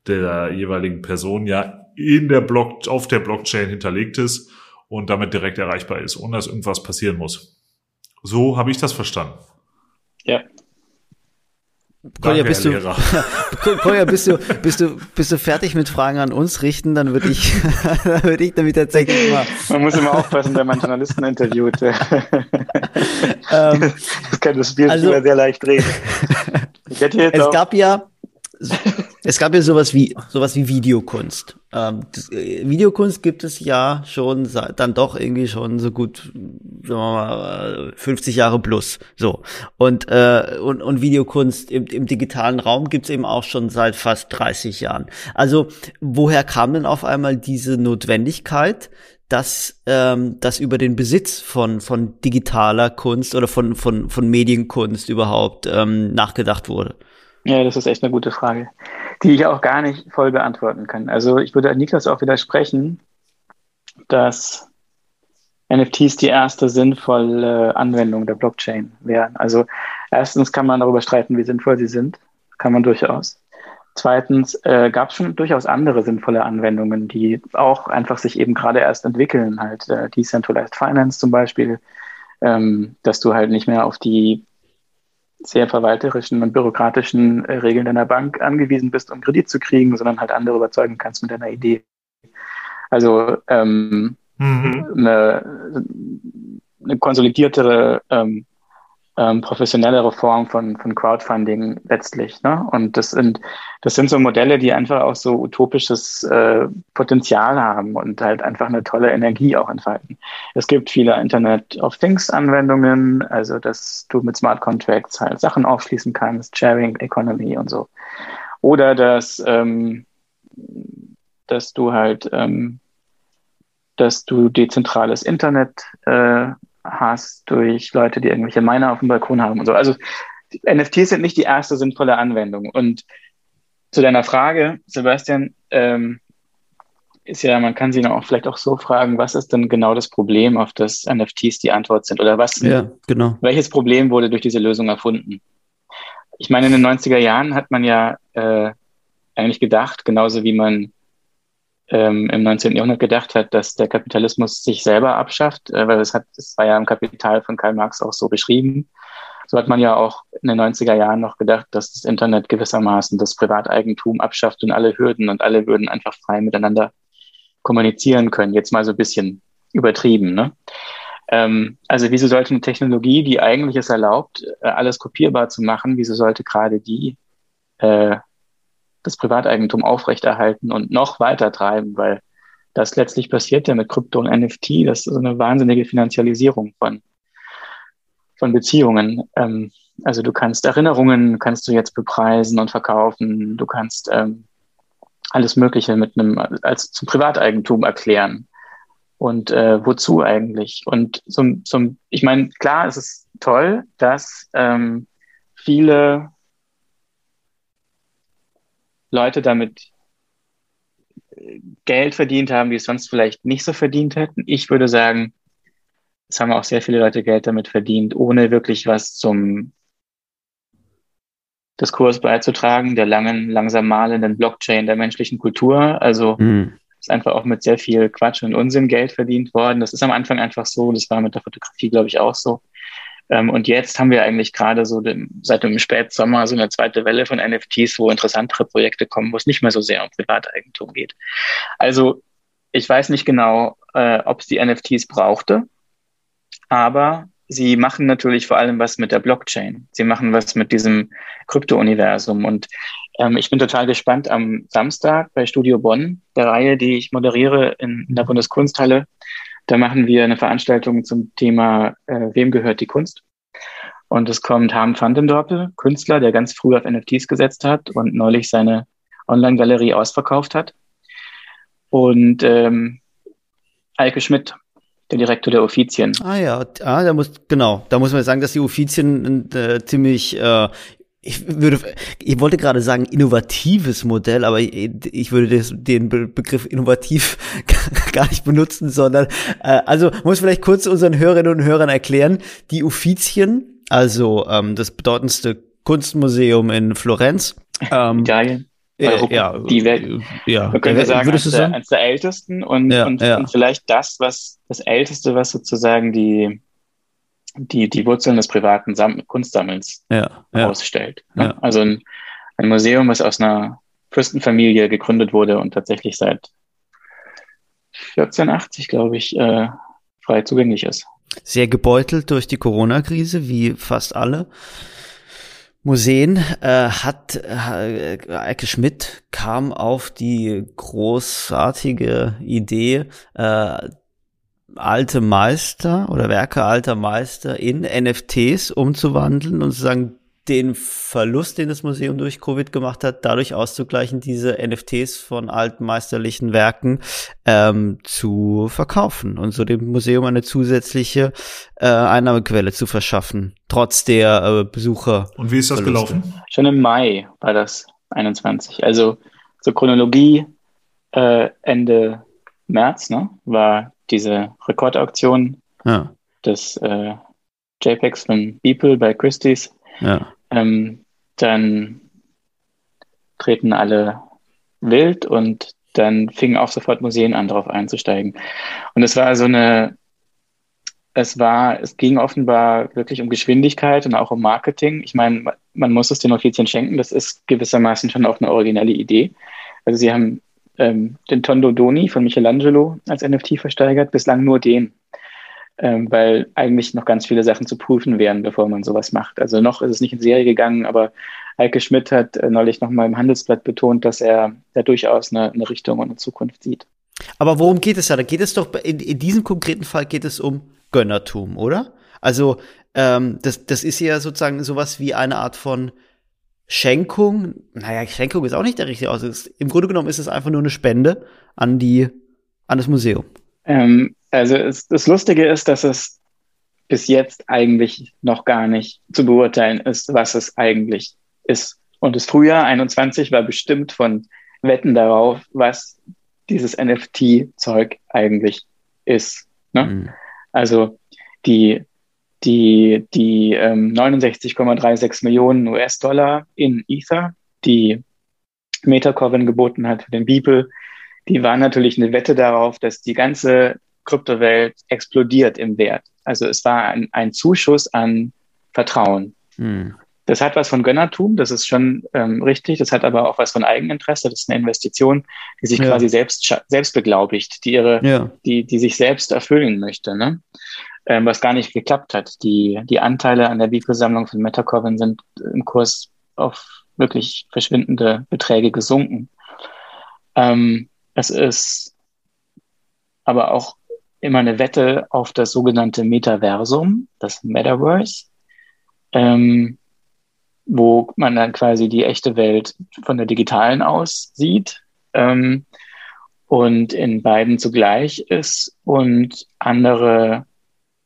der jeweiligen Person ja in der Block auf der Blockchain hinterlegt ist und damit direkt erreichbar ist, ohne dass irgendwas passieren muss. So habe ich das verstanden. Ja, Kolja, bist du, Kolja, bist du, bist du, bist du fertig mit Fragen an uns richten? Dann würde ich, dann würde ich damit tatsächlich mal. Man muss immer aufpassen, wenn man Journalisten interviewt. ähm, das kann das Spiel also, sehr leicht reden. Ich hätte jetzt es gab ja, es gab ja sowas wie sowas wie Videokunst. Ähm, das, äh, Videokunst gibt es ja schon dann doch irgendwie schon so gut, sagen wir mal, 50 Jahre plus. So und äh, und, und Videokunst im, im digitalen Raum gibt's eben auch schon seit fast 30 Jahren. Also woher kam denn auf einmal diese Notwendigkeit, dass ähm, dass über den Besitz von von digitaler Kunst oder von von von Medienkunst überhaupt ähm, nachgedacht wurde? Ja, das ist echt eine gute Frage, die ich auch gar nicht voll beantworten kann. Also ich würde Niklas auch widersprechen, dass NFTs die erste sinnvolle Anwendung der Blockchain wären. Also erstens kann man darüber streiten, wie sinnvoll sie sind. Kann man durchaus. Zweitens äh, gab es schon durchaus andere sinnvolle Anwendungen, die auch einfach sich eben gerade erst entwickeln, halt äh, Decentralized Finance zum Beispiel, ähm, dass du halt nicht mehr auf die sehr verwalterischen und bürokratischen äh, Regeln deiner Bank angewiesen bist, um Kredit zu kriegen, sondern halt andere überzeugen kannst mit deiner Idee. Also ähm, mhm. eine, eine konsolidiertere ähm, ähm, professionellere Form von, von Crowdfunding letztlich. Ne? Und das sind, das sind so Modelle, die einfach auch so utopisches äh, Potenzial haben und halt einfach eine tolle Energie auch entfalten. Es gibt viele Internet of Things Anwendungen, also dass du mit Smart Contracts halt Sachen aufschließen kannst, Sharing Economy und so. Oder dass, ähm, dass du halt, ähm, dass du dezentrales Internet äh, hast durch Leute, die irgendwelche Miner auf dem Balkon haben und so. Also NFTs sind nicht die erste sinnvolle Anwendung. Und zu deiner Frage, Sebastian, ähm, ist ja, man kann sie auch vielleicht auch so fragen, was ist denn genau das Problem, auf das NFTs die Antwort sind? Oder was, ja, genau. welches Problem wurde durch diese Lösung erfunden? Ich meine, in den 90er Jahren hat man ja äh, eigentlich gedacht, genauso wie man ähm, im 19. Jahrhundert gedacht hat, dass der Kapitalismus sich selber abschafft, äh, weil es hat, es war ja im Kapital von Karl Marx auch so beschrieben. So hat man ja auch in den 90er Jahren noch gedacht, dass das Internet gewissermaßen das Privateigentum abschafft und alle Hürden und alle würden einfach frei miteinander kommunizieren können. Jetzt mal so ein bisschen übertrieben. Ne? Ähm, also wieso sollte eine Technologie, die eigentlich es erlaubt, äh, alles kopierbar zu machen, wieso sollte gerade die äh, das Privateigentum aufrechterhalten und noch weiter treiben, weil das letztlich passiert ja mit Krypto und NFT. Das ist so eine wahnsinnige Finanzialisierung von, von Beziehungen. Ähm, also du kannst Erinnerungen, kannst du jetzt bepreisen und verkaufen. Du kannst ähm, alles Mögliche mit einem als zum Privateigentum erklären. Und äh, wozu eigentlich? Und zum, zum, ich meine, klar, es ist toll, dass ähm, viele Leute damit äh, Geld verdient haben, die es sonst vielleicht nicht so verdient hätten. Ich würde sagen, es haben auch sehr viele Leute Geld damit verdient, ohne wirklich was zum Diskurs beizutragen, der langen, langsam malenden Blockchain der menschlichen Kultur. Also mhm. ist einfach auch mit sehr viel Quatsch und Unsinn Geld verdient worden. Das ist am Anfang einfach so. Das war mit der Fotografie, glaube ich, auch so. Ähm, und jetzt haben wir eigentlich gerade so dem, seit dem Spätsommer so eine zweite Welle von NFTs, wo interessantere Projekte kommen, wo es nicht mehr so sehr um Privateigentum geht. Also ich weiß nicht genau, äh, ob es die NFTs brauchte, aber sie machen natürlich vor allem was mit der Blockchain. Sie machen was mit diesem Krypto-Universum. Und ähm, ich bin total gespannt am Samstag bei Studio Bonn, der Reihe, die ich moderiere in, in der Bundeskunsthalle. Da machen wir eine Veranstaltung zum Thema, äh, wem gehört die Kunst? Und es kommt Harm van den Dorpel, Künstler, der ganz früh auf NFTs gesetzt hat und neulich seine Online-Galerie ausverkauft hat. Und ähm, Eike Schmidt, der Direktor der Uffizien. Ah ja, ah, da muss genau, da muss man sagen, dass die Uffizien äh, ziemlich äh, ich würde, ich wollte gerade sagen innovatives Modell, aber ich, ich würde das, den Be Begriff innovativ gar nicht benutzen, sondern äh, also muss vielleicht kurz unseren Hörerinnen und Hörern erklären, die Uffizien, also ähm, das bedeutendste Kunstmuseum in Florenz, ähm, Italien. Äh, ja, die Welt, ja, man könnte sagen, eines der, eines der ältesten und, ja, und, ja. und vielleicht das, was das älteste, was sozusagen die die, die Wurzeln des privaten Sam Kunstsammelns ja, ja. ausstellt. Ne? Ja. Also ein, ein Museum, was aus einer Fürstenfamilie gegründet wurde und tatsächlich seit 1480, glaube ich, äh, frei zugänglich ist. Sehr gebeutelt durch die Corona-Krise, wie fast alle. Museen äh, hat äh, Eike Schmidt kam auf die großartige Idee, äh, alte Meister oder Werke alter Meister in NFTs umzuwandeln und sozusagen den Verlust, den das Museum durch Covid gemacht hat, dadurch auszugleichen, diese NFTs von alten meisterlichen Werken ähm, zu verkaufen und so dem Museum eine zusätzliche äh, Einnahmequelle zu verschaffen, trotz der äh, Besucher. Und wie ist das Verluste. gelaufen? Schon im Mai war das 21. Also zur Chronologie äh, Ende März ne, war diese Rekordauktion ja. des äh, JPEGs von Beeple bei Christie's. Ja. Ähm, dann treten alle wild und dann fingen auch sofort Museen an, darauf einzusteigen. Und es war so eine, es war, es ging offenbar wirklich um Geschwindigkeit und auch um Marketing. Ich meine, man muss es den Offizien schenken, das ist gewissermaßen schon auch eine originelle Idee. Also sie haben ähm, den Tondo Doni von Michelangelo als NFT versteigert, bislang nur den. ähm, weil eigentlich noch ganz viele Sachen zu prüfen wären, bevor man sowas macht. Also noch ist es nicht in Serie gegangen, aber Heike Schmidt hat äh, neulich nochmal im Handelsblatt betont, dass er da durchaus eine, eine Richtung und eine Zukunft sieht. Aber worum geht es da? Da geht es doch, in, in diesem konkreten Fall geht es um Gönnertum, oder? Also ähm, das, das ist ja sozusagen sowas wie eine Art von Schenkung. Naja, Schenkung ist auch nicht der richtige Ausdruck. Im Grunde genommen ist es einfach nur eine Spende an die, an das Museum. Ähm, also es, das Lustige ist, dass es bis jetzt eigentlich noch gar nicht zu beurteilen ist, was es eigentlich ist. Und das Frühjahr 21 war bestimmt von Wetten darauf, was dieses NFT-Zeug eigentlich ist. Ne? Mhm. Also die, die, die ähm, 69,36 Millionen US-Dollar in Ether, die Metacoven geboten hat für den Beeple, die waren natürlich eine Wette darauf, dass die ganze Kryptowelt explodiert im Wert. Also es war ein, ein Zuschuss an Vertrauen. Mhm. Das hat was von Gönnertum, das ist schon ähm, richtig. Das hat aber auch was von Eigeninteresse. Das ist eine Investition, die sich ja. quasi selbst, selbst beglaubigt, die ihre, ja. die, die sich selbst erfüllen möchte, ne? Ähm, was gar nicht geklappt hat. Die, die Anteile an der Bibelsammlung von Metacoven sind im Kurs auf wirklich verschwindende Beträge gesunken. Ähm, es ist aber auch immer eine Wette auf das sogenannte Metaversum, das Metaverse. Ähm, wo man dann quasi die echte Welt von der digitalen aus sieht ähm, und in beiden zugleich ist und andere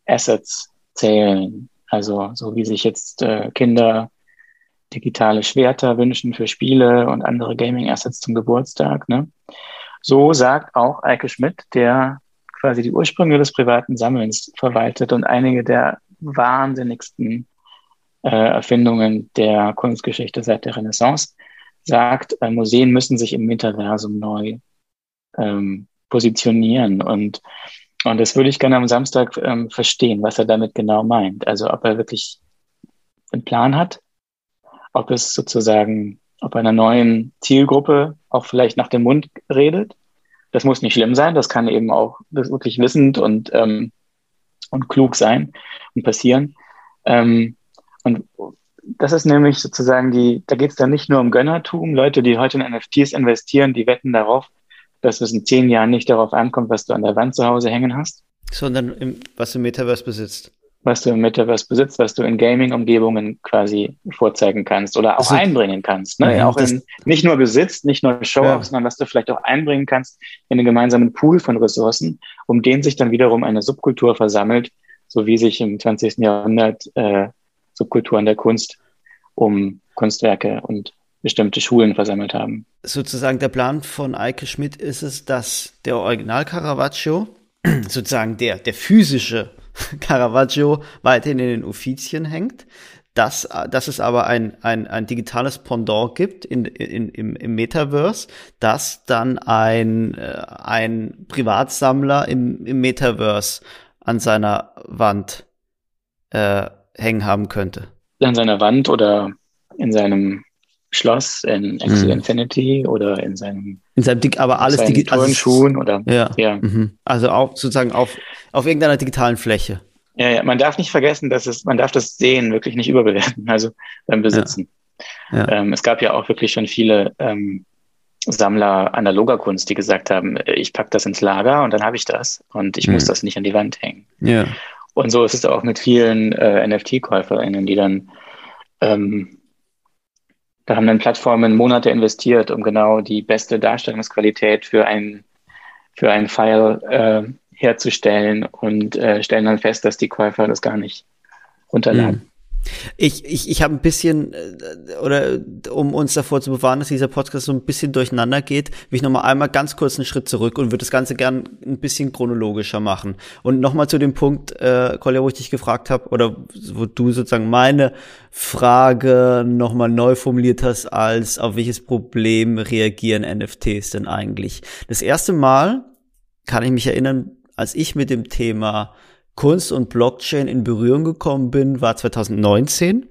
Assets zählen. Also so wie sich jetzt äh, Kinder digitale Schwerter wünschen für Spiele und andere Gaming-Assets zum Geburtstag. Ne? So sagt auch Eike Schmidt, der quasi die Ursprünge des privaten Sammelns verwaltet und einige der wahnsinnigsten äh, Erfindungen der Kunstgeschichte seit der Renaissance, sagt, äh, Museen müssen sich im Metaversum neu ähm, positionieren. Und, und das würde ich gerne am Samstag ähm, verstehen, was er damit genau meint. Also ob er wirklich einen Plan hat, ob es sozusagen, ob einer neuen Zielgruppe auch vielleicht nach dem Mund redet. Das muss nicht schlimm sein, das kann eben auch wirklich wissend und, ähm, und klug sein und passieren. Ähm, und das ist nämlich sozusagen die, da geht es dann nicht nur um Gönnertum. Leute, die heute in NFTs investieren, die wetten darauf, dass es in zehn Jahren nicht darauf ankommt, was du an der Wand zu Hause hängen hast. Sondern im, was du im Metaverse besitzt. Was du im Metaverse besitzt, was du in Gaming-Umgebungen quasi vorzeigen kannst oder auch also, einbringen kannst. Ne? Ja, auch in, nicht nur besitzt, nicht nur Show-off, ja. sondern was du vielleicht auch einbringen kannst in einen gemeinsamen Pool von Ressourcen, um den sich dann wiederum eine Subkultur versammelt, so wie sich im 20. Jahrhundert äh, Subkulturen der Kunst um Kunstwerke und bestimmte Schulen versammelt haben. Sozusagen der Plan von Eike Schmidt ist es, dass der Original Caravaggio, sozusagen der, der physische Caravaggio weiterhin in den Uffizien hängt, dass, dass es aber ein, ein, ein digitales Pendant gibt in, in, im, im Metaverse, das dann ein, äh, ein Privatsammler im, im Metaverse an seiner Wand äh, hängen haben könnte. An seiner Wand oder in seinem Schloss in Axie mhm. Infinity oder in seinem in seinem Dig aber alles digital also, Schuhen oder ja, ja. Mhm. also auch sozusagen auf auf irgendeiner digitalen Fläche ja, ja man darf nicht vergessen dass es man darf das Sehen wirklich nicht überbewerten also beim Besitzen ja. Ja. Ähm, es gab ja auch wirklich schon viele ähm, Sammler analoger Kunst die gesagt haben ich pack das ins Lager und dann habe ich das und ich mhm. muss das nicht an die Wand hängen ja und so ist es auch mit vielen äh, NFT-KäuferInnen, die dann ähm, da haben dann Plattformen Monate investiert, um genau die beste Darstellungsqualität für ein, für ein File äh, herzustellen und äh, stellen dann fest, dass die Käufer das gar nicht runterladen. Ich, ich, ich habe ein bisschen, äh, oder um uns davor zu bewahren, dass dieser Podcast so ein bisschen durcheinander geht, will ich nochmal einmal ganz kurz einen Schritt zurück und würde das Ganze gern ein bisschen chronologischer machen. Und nochmal zu dem Punkt, äh, Kolja, wo ich dich gefragt habe, oder wo du sozusagen meine Frage nochmal neu formuliert hast, als auf welches Problem reagieren NFTs denn eigentlich? Das erste Mal kann ich mich erinnern, als ich mit dem Thema Kunst und Blockchain in Berührung gekommen bin, war 2019.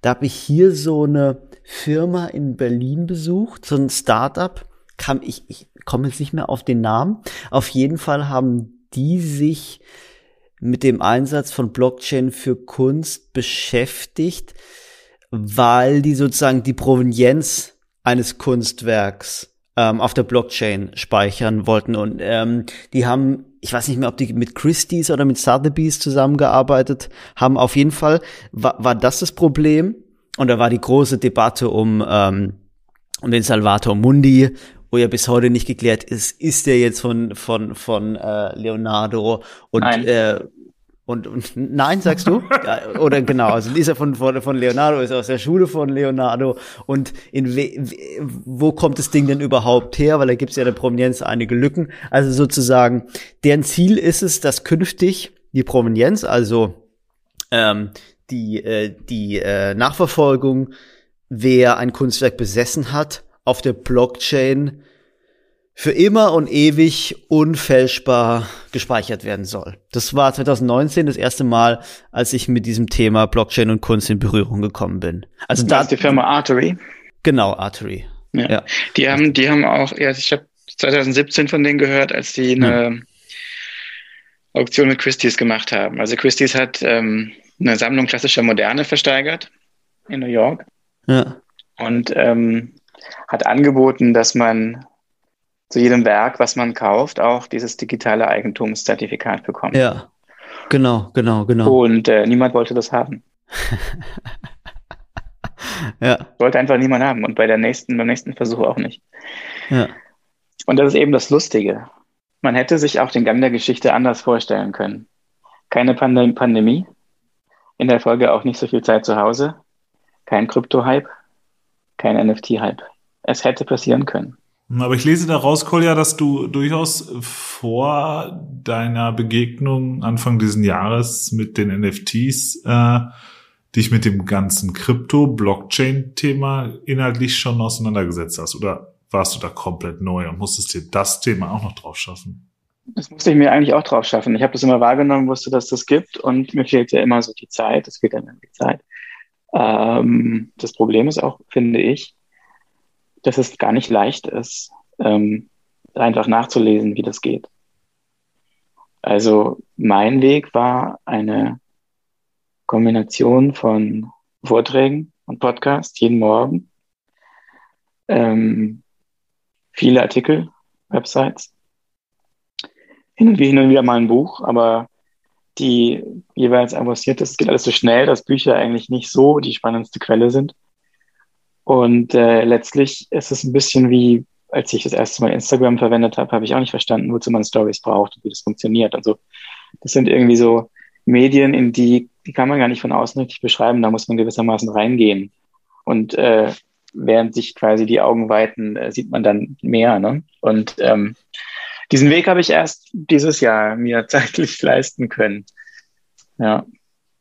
Da habe ich hier so eine Firma in Berlin besucht, so ein Startup. Kam ich, ich komme jetzt nicht mehr auf den Namen. Auf jeden Fall haben die sich mit dem Einsatz von Blockchain für Kunst beschäftigt, weil die sozusagen die Provenienz eines Kunstwerks ähm, auf der Blockchain speichern wollten. Und ähm, die haben, ich weiß nicht mehr, ob die mit Christie's oder mit Sotheby's zusammengearbeitet haben. Auf jeden Fall war, war das das Problem. Und da war die große Debatte um, ähm, um den Salvator Mundi, wo ja bis heute nicht geklärt ist, ist der jetzt von, von, von äh, Leonardo und Nein. äh, und, und nein, sagst du? ja, oder genau, also ist er von, von, von Leonardo, ist aus der Schule von Leonardo. Und in we, wo kommt das Ding denn überhaupt her? Weil da gibt es ja in der Provenienz einige Lücken. Also sozusagen, deren Ziel ist es, dass künftig die Provenienz, also ähm, die, äh, die äh, Nachverfolgung, wer ein Kunstwerk besessen hat, auf der Blockchain für immer und ewig unfälschbar gespeichert werden soll. Das war 2019 das erste Mal, als ich mit diesem Thema Blockchain und Kunst in Berührung gekommen bin. Also da ist die Firma Artery. Genau, Artery. Ja. ja. Die haben, die haben auch, ja, ich habe 2017 von denen gehört, als die eine hm. Auktion mit Christie's gemacht haben. Also Christie's hat ähm, eine Sammlung klassischer Moderne versteigert in New York. Ja. Und ähm, hat angeboten, dass man zu jedem Werk, was man kauft, auch dieses digitale Eigentumszertifikat bekommt. Ja, genau, genau, genau. Und äh, niemand wollte das haben. ja. Wollte einfach niemand haben und bei der nächsten, beim nächsten Versuch auch nicht. Ja. Und das ist eben das Lustige. Man hätte sich auch den Gang der Geschichte anders vorstellen können. Keine Pandem Pandemie, in der Folge auch nicht so viel Zeit zu Hause, kein Krypto-Hype, kein NFT-Hype. Es hätte passieren können. Aber ich lese daraus, Kolja, dass du durchaus vor deiner Begegnung Anfang diesen Jahres mit den NFTs äh, dich mit dem ganzen Krypto-Blockchain-Thema inhaltlich schon auseinandergesetzt hast. Oder warst du da komplett neu und musstest dir das Thema auch noch drauf schaffen? Das musste ich mir eigentlich auch drauf schaffen. Ich habe das immer wahrgenommen, wusste, dass das gibt und mir fehlt ja immer so die Zeit. Es fehlt dann die Zeit. Ähm, das Problem ist auch, finde ich, dass es gar nicht leicht ist, ähm, einfach nachzulesen, wie das geht. Also mein Weg war eine Kombination von Vorträgen und Podcasts jeden Morgen, ähm, viele Artikel, Websites, hin und wieder mal ein Buch, aber die jeweils avanciert ist, geht alles so schnell, dass Bücher eigentlich nicht so die spannendste Quelle sind. Und äh, letztlich ist es ein bisschen wie, als ich das erste Mal Instagram verwendet habe, habe ich auch nicht verstanden, wozu man Stories braucht und wie das funktioniert. Also das sind irgendwie so Medien, in die, die kann man gar nicht von außen richtig beschreiben, da muss man gewissermaßen reingehen. Und äh, während sich quasi die Augen weiten, äh, sieht man dann mehr. Ne? Und ähm, diesen Weg habe ich erst dieses Jahr mir zeitlich leisten können. Ja.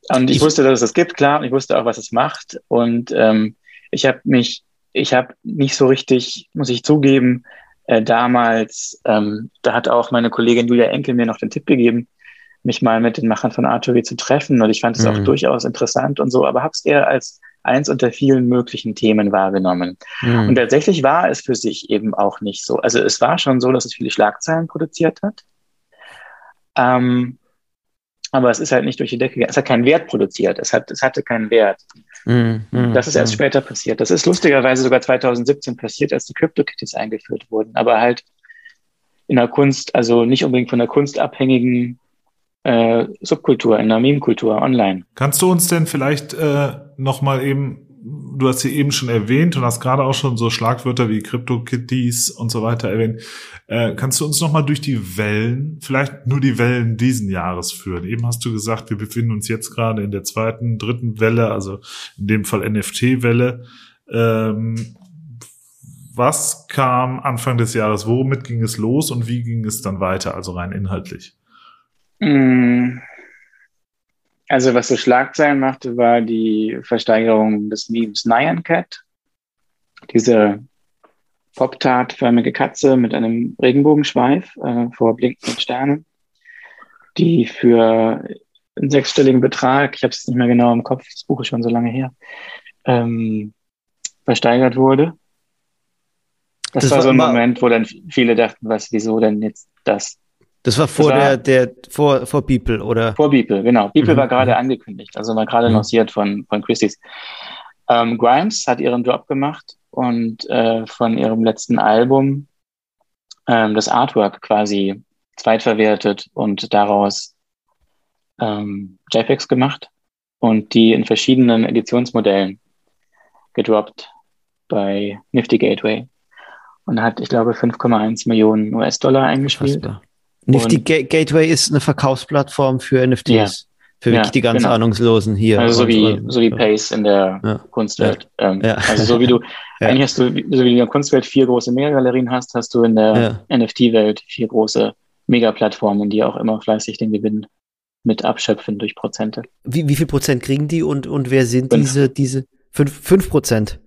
Und ich wusste, dass es das gibt, klar, und ich wusste auch, was es macht. Und ähm, ich habe mich, ich habe nicht so richtig, muss ich zugeben, äh, damals, ähm, da hat auch meine Kollegin Julia Enkel mir noch den Tipp gegeben, mich mal mit den Machern von Artery zu treffen. Und ich fand es mhm. auch durchaus interessant und so, aber habe es eher als eins unter vielen möglichen Themen wahrgenommen. Mhm. Und tatsächlich war es für sich eben auch nicht so. Also es war schon so, dass es viele Schlagzeilen produziert hat. Ähm, aber es ist halt nicht durch die Decke gegangen. Es hat keinen Wert produziert. Es, hat, es hatte keinen Wert. Mm, das ist erst mm. später passiert. Das ist lustigerweise sogar 2017 passiert, als die CryptoKitties eingeführt wurden. Aber halt in der Kunst, also nicht unbedingt von der Kunst abhängigen äh, Subkultur, in der Meme-Kultur online. Kannst du uns denn vielleicht äh, nochmal eben du hast sie eben schon erwähnt und hast gerade auch schon so Schlagwörter wie CryptoKitties und so weiter erwähnt. Äh, kannst du uns noch mal durch die Wellen, vielleicht nur die Wellen diesen Jahres führen? Eben hast du gesagt, wir befinden uns jetzt gerade in der zweiten, dritten Welle, also in dem Fall NFT-Welle. Ähm, was kam Anfang des Jahres? Womit ging es los und wie ging es dann weiter, also rein inhaltlich? Mm. Also was so Schlagzeilen machte, war die Versteigerung des Memes Nyan Cat. Diese Pop-Tart-förmige Katze mit einem Regenbogenschweif äh, vor blinkenden Sternen, die für einen sechsstelligen Betrag, ich habe es nicht mehr genau im Kopf, das Buch ist schon so lange her, ähm, versteigert wurde. Das, das war so ein Moment, wo dann viele dachten, was, wieso denn jetzt das? Das war vor war, der, der, vor, vor Beeple, oder? Vor Beeple, genau. Beeple mhm. war gerade angekündigt, also war gerade mhm. lanciert von, von Christie's. Ähm, Grimes hat ihren Drop gemacht und äh, von ihrem letzten Album ähm, das Artwork quasi zweitverwertet und daraus ähm, JPEGs gemacht und die in verschiedenen Editionsmodellen gedroppt bei Nifty Gateway und hat, ich glaube, 5,1 Millionen US-Dollar eingespielt. Nifty Ga Gateway ist eine Verkaufsplattform für NFTs. Ja. Für wirklich ja, die ganz genau. Ahnungslosen hier. Also so wie, so wie Pace in der ja. Kunstwelt. Ähm, also so wie du, eigentlich hast du, so wie du in der Kunstwelt vier große Megagalerien hast, hast du in der NFT-Welt vier große Megaplattformen, die auch immer fleißig den Gewinn mit abschöpfen durch Prozente. Wie, wie viel Prozent kriegen die und, und wer sind fünf. diese, diese fünf, fünf Prozent?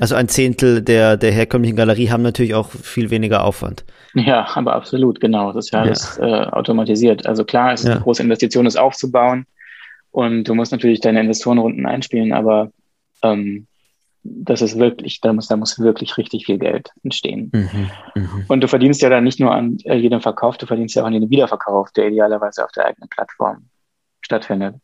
Ja. Also ein Zehntel der, der herkömmlichen Galerie haben natürlich auch viel weniger Aufwand. Ja, aber absolut, genau. Das ist ja alles äh, automatisiert. Also klar, es ist ja. eine große Investition, das aufzubauen. Und du musst natürlich deine Investorenrunden einspielen, aber ähm, das ist wirklich, da muss, da muss wirklich richtig viel Geld entstehen. Mhm, mh. Und du verdienst ja dann nicht nur an äh, jedem Verkauf, du verdienst ja auch an jedem Wiederverkauf, der idealerweise auf der eigenen Plattform stattfindet.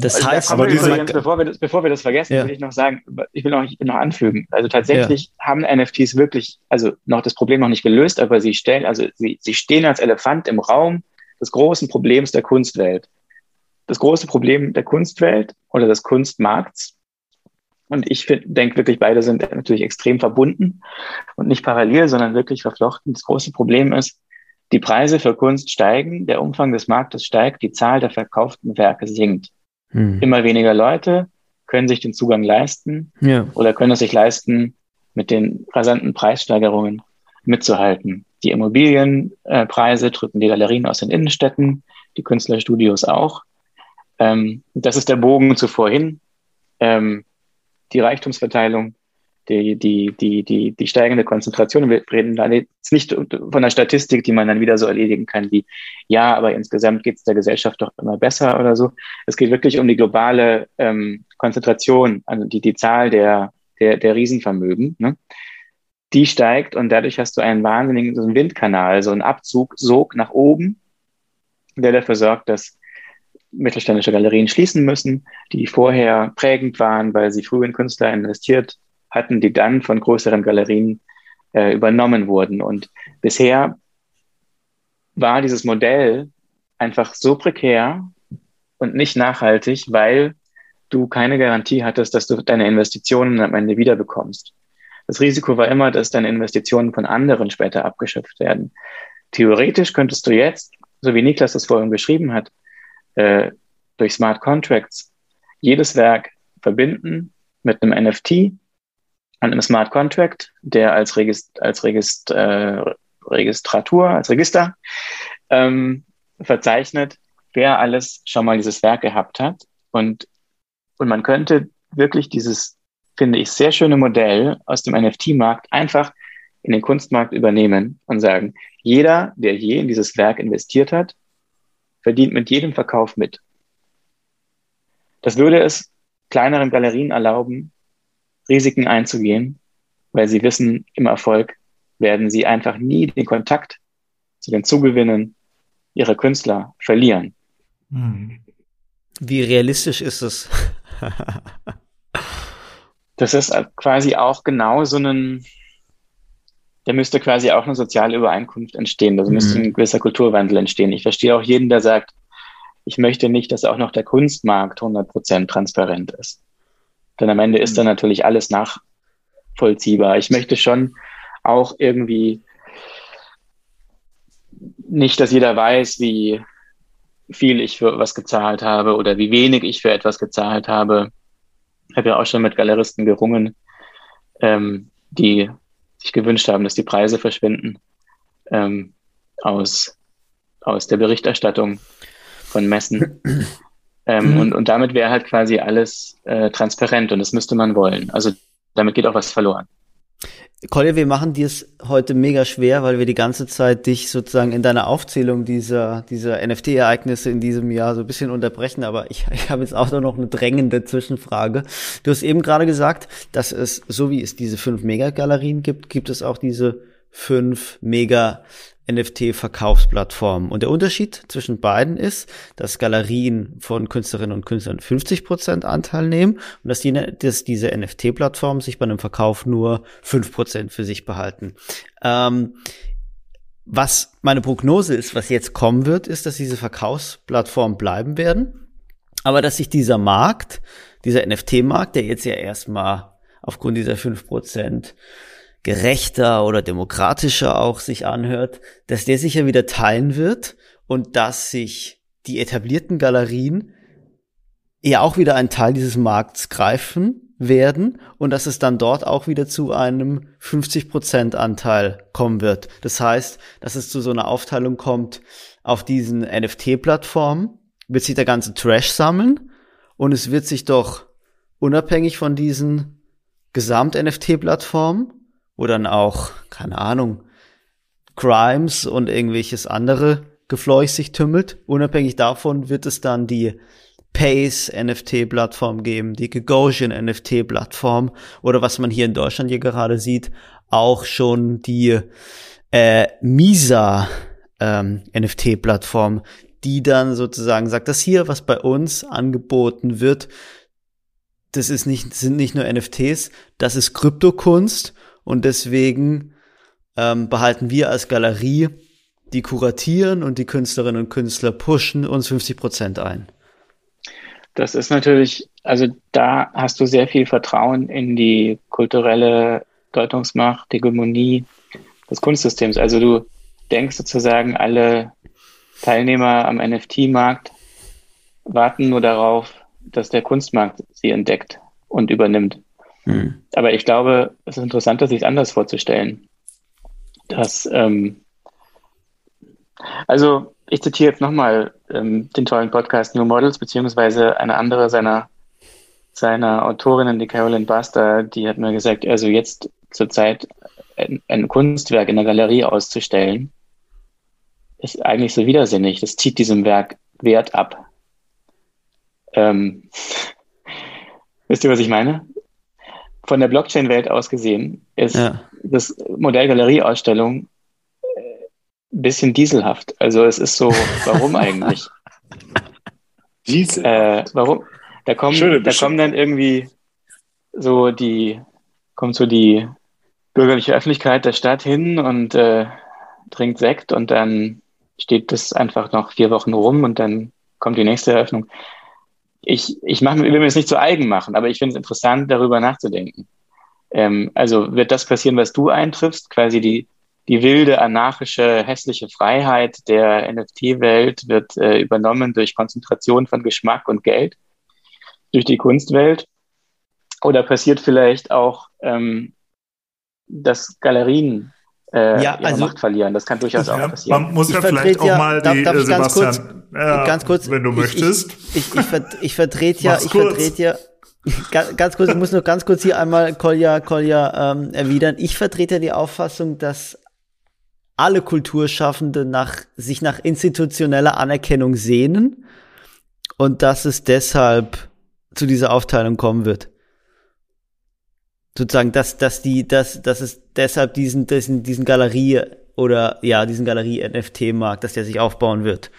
Das also heißt, aber übrigens, bevor wir das, bevor wir das vergessen, ja. will ich noch sagen, ich will noch, ich will noch anfügen. Also tatsächlich ja. haben NFTs wirklich, also noch das Problem noch nicht gelöst, aber sie stellen, also sie, sie stehen als Elefant im Raum des großen Problems der Kunstwelt. Das große Problem der Kunstwelt oder des Kunstmarkts und ich denke wirklich, beide sind natürlich extrem verbunden und nicht parallel, sondern wirklich verflochten. Das große Problem ist, die Preise für Kunst steigen, der Umfang des Marktes steigt, die Zahl der verkauften Werke sinkt. Hm. Immer weniger Leute können sich den Zugang leisten ja. oder können es sich leisten, mit den rasanten Preissteigerungen mitzuhalten. Die Immobilienpreise drücken die Galerien aus den Innenstädten, die Künstlerstudios auch. Ähm, das ist der Bogen zuvor hin. Ähm, die Reichtumsverteilung, die, die, die, die, die steigende Konzentration. Wir reden da jetzt nicht von der Statistik, die man dann wieder so erledigen kann, wie, ja, aber insgesamt geht es der Gesellschaft doch immer besser oder so. Es geht wirklich um die globale ähm, Konzentration, also die, die Zahl der, der, der Riesenvermögen. Ne? Die steigt und dadurch hast du einen wahnsinnigen so einen Windkanal, so einen Abzug, Sog nach oben, der dafür sorgt, dass mittelständische Galerien schließen müssen, die vorher prägend waren, weil sie früh in Künstler investiert hatten, die dann von größeren Galerien äh, übernommen wurden. Und bisher war dieses Modell einfach so prekär und nicht nachhaltig, weil du keine Garantie hattest, dass du deine Investitionen am Ende wiederbekommst. Das Risiko war immer, dass deine Investitionen von anderen später abgeschöpft werden. Theoretisch könntest du jetzt, so wie Niklas das vorhin beschrieben hat, äh, durch Smart Contracts jedes Werk verbinden mit einem NFT an einem Smart Contract, der als, Regist als Regist äh, Registratur, als Register ähm, verzeichnet, wer alles schon mal dieses Werk gehabt hat. Und, und man könnte wirklich dieses, finde ich, sehr schöne Modell aus dem NFT-Markt einfach in den Kunstmarkt übernehmen und sagen, jeder, der je in dieses Werk investiert hat, verdient mit jedem Verkauf mit. Das würde es kleineren Galerien erlauben, Risiken einzugehen, weil sie wissen, im Erfolg werden sie einfach nie den Kontakt zu den Zugewinnen ihrer Künstler verlieren. Hm. Wie realistisch ist es? das ist quasi auch genau so ein, da müsste quasi auch eine soziale Übereinkunft entstehen. Da also müsste mhm. ein gewisser Kulturwandel entstehen. Ich verstehe auch jeden, der sagt, ich möchte nicht, dass auch noch der Kunstmarkt 100% transparent ist. Denn am Ende ist dann mhm. natürlich alles nachvollziehbar. Ich möchte schon auch irgendwie nicht, dass jeder weiß, wie viel ich für was gezahlt habe oder wie wenig ich für etwas gezahlt habe. Ich habe ja auch schon mit Galeristen gerungen, ähm, die sich gewünscht haben, dass die Preise verschwinden ähm, aus, aus der Berichterstattung von Messen. Ähm, mhm. und, und damit wäre halt quasi alles äh, transparent und das müsste man wollen. Also damit geht auch was verloren. Kolja, wir machen dir es heute mega schwer, weil wir die ganze Zeit dich sozusagen in deiner Aufzählung dieser, dieser NFT-Ereignisse in diesem Jahr so ein bisschen unterbrechen, aber ich, ich habe jetzt auch noch eine drängende Zwischenfrage. Du hast eben gerade gesagt, dass es, so wie es diese fünf Mega-Galerien gibt, gibt es auch diese fünf Mega NFT-Verkaufsplattformen. Und der Unterschied zwischen beiden ist, dass Galerien von Künstlerinnen und Künstlern 50 Prozent Anteil nehmen und dass, die, dass diese NFT-Plattformen sich bei einem Verkauf nur 5% für sich behalten. Ähm, was meine Prognose ist, was jetzt kommen wird, ist, dass diese Verkaufsplattformen bleiben werden, aber dass sich dieser Markt, dieser NFT-Markt, der jetzt ja erstmal aufgrund dieser 5% gerechter oder demokratischer auch sich anhört, dass der sich ja wieder teilen wird und dass sich die etablierten Galerien ja auch wieder einen Teil dieses Markts greifen werden und dass es dann dort auch wieder zu einem 50% Anteil kommen wird. Das heißt, dass es zu so einer Aufteilung kommt auf diesen NFT-Plattformen, wird sich der ganze Trash sammeln und es wird sich doch unabhängig von diesen Gesamt-NFT-Plattformen wo dann auch, keine Ahnung, Crimes und irgendwelches andere Gefleuch sich tümmelt. Unabhängig davon wird es dann die Pace NFT-Plattform geben, die Gagosian NFT-Plattform oder was man hier in Deutschland hier gerade sieht, auch schon die äh, Misa ähm, NFT-Plattform, die dann sozusagen sagt, das hier, was bei uns angeboten wird, das ist nicht, sind nicht nur NFTs, das ist Kryptokunst und deswegen ähm, behalten wir als Galerie, die kuratieren und die Künstlerinnen und Künstler pushen uns 50 Prozent ein. Das ist natürlich, also da hast du sehr viel Vertrauen in die kulturelle Deutungsmacht, Hegemonie des Kunstsystems. Also du denkst sozusagen, alle Teilnehmer am NFT-Markt warten nur darauf, dass der Kunstmarkt sie entdeckt und übernimmt. Aber ich glaube, es ist interessanter, sich anders vorzustellen. Dass, ähm, also ich zitiere jetzt nochmal ähm, den tollen Podcast New Models, beziehungsweise eine andere seiner, seiner Autorinnen, die Carolyn Buster, die hat mir gesagt, also jetzt zurzeit ein, ein Kunstwerk in der Galerie auszustellen, ist eigentlich so widersinnig. Das zieht diesem Werk Wert ab. Ähm, wisst ihr, was ich meine? Von der Blockchain-Welt aus gesehen ist ja. das Modell Galerieausstellung ein äh, bisschen dieselhaft. Also es ist so, warum eigentlich? Diesel. Äh, warum? Da kommen, da kommen dann irgendwie so die, kommt so die bürgerliche Öffentlichkeit der Stadt hin und äh, trinkt Sekt und dann steht das einfach noch vier Wochen rum und dann kommt die nächste Eröffnung ich, ich mach, will mir das nicht zu eigen machen, aber ich finde es interessant, darüber nachzudenken. Ähm, also wird das passieren, was du eintriffst, quasi die, die wilde, anarchische, hässliche Freiheit der NFT-Welt wird äh, übernommen durch Konzentration von Geschmack und Geld, durch die Kunstwelt. Oder passiert vielleicht auch, ähm, dass Galerien äh, ja, also, Macht verlieren. Das kann durchaus auch passieren. Man muss ich ja vielleicht auch mal die, darf, darf Sebastian, ganz kurz, ja, ganz kurz, wenn du ich, möchtest. Ich, ich, ich, ver, ich vertrete ja, ich vertrete ja, ganz, ganz kurz, ich muss nur ganz kurz hier einmal Kolja, Kolja ähm, erwidern. Ich vertrete ja die Auffassung, dass alle Kulturschaffende nach, sich nach institutioneller Anerkennung sehnen und dass es deshalb zu dieser Aufteilung kommen wird sozusagen, dass, dass die, dass, dass es deshalb diesen, diesen, diesen Galerie oder ja, diesen Galerie-NFT-Markt, dass der sich aufbauen wird.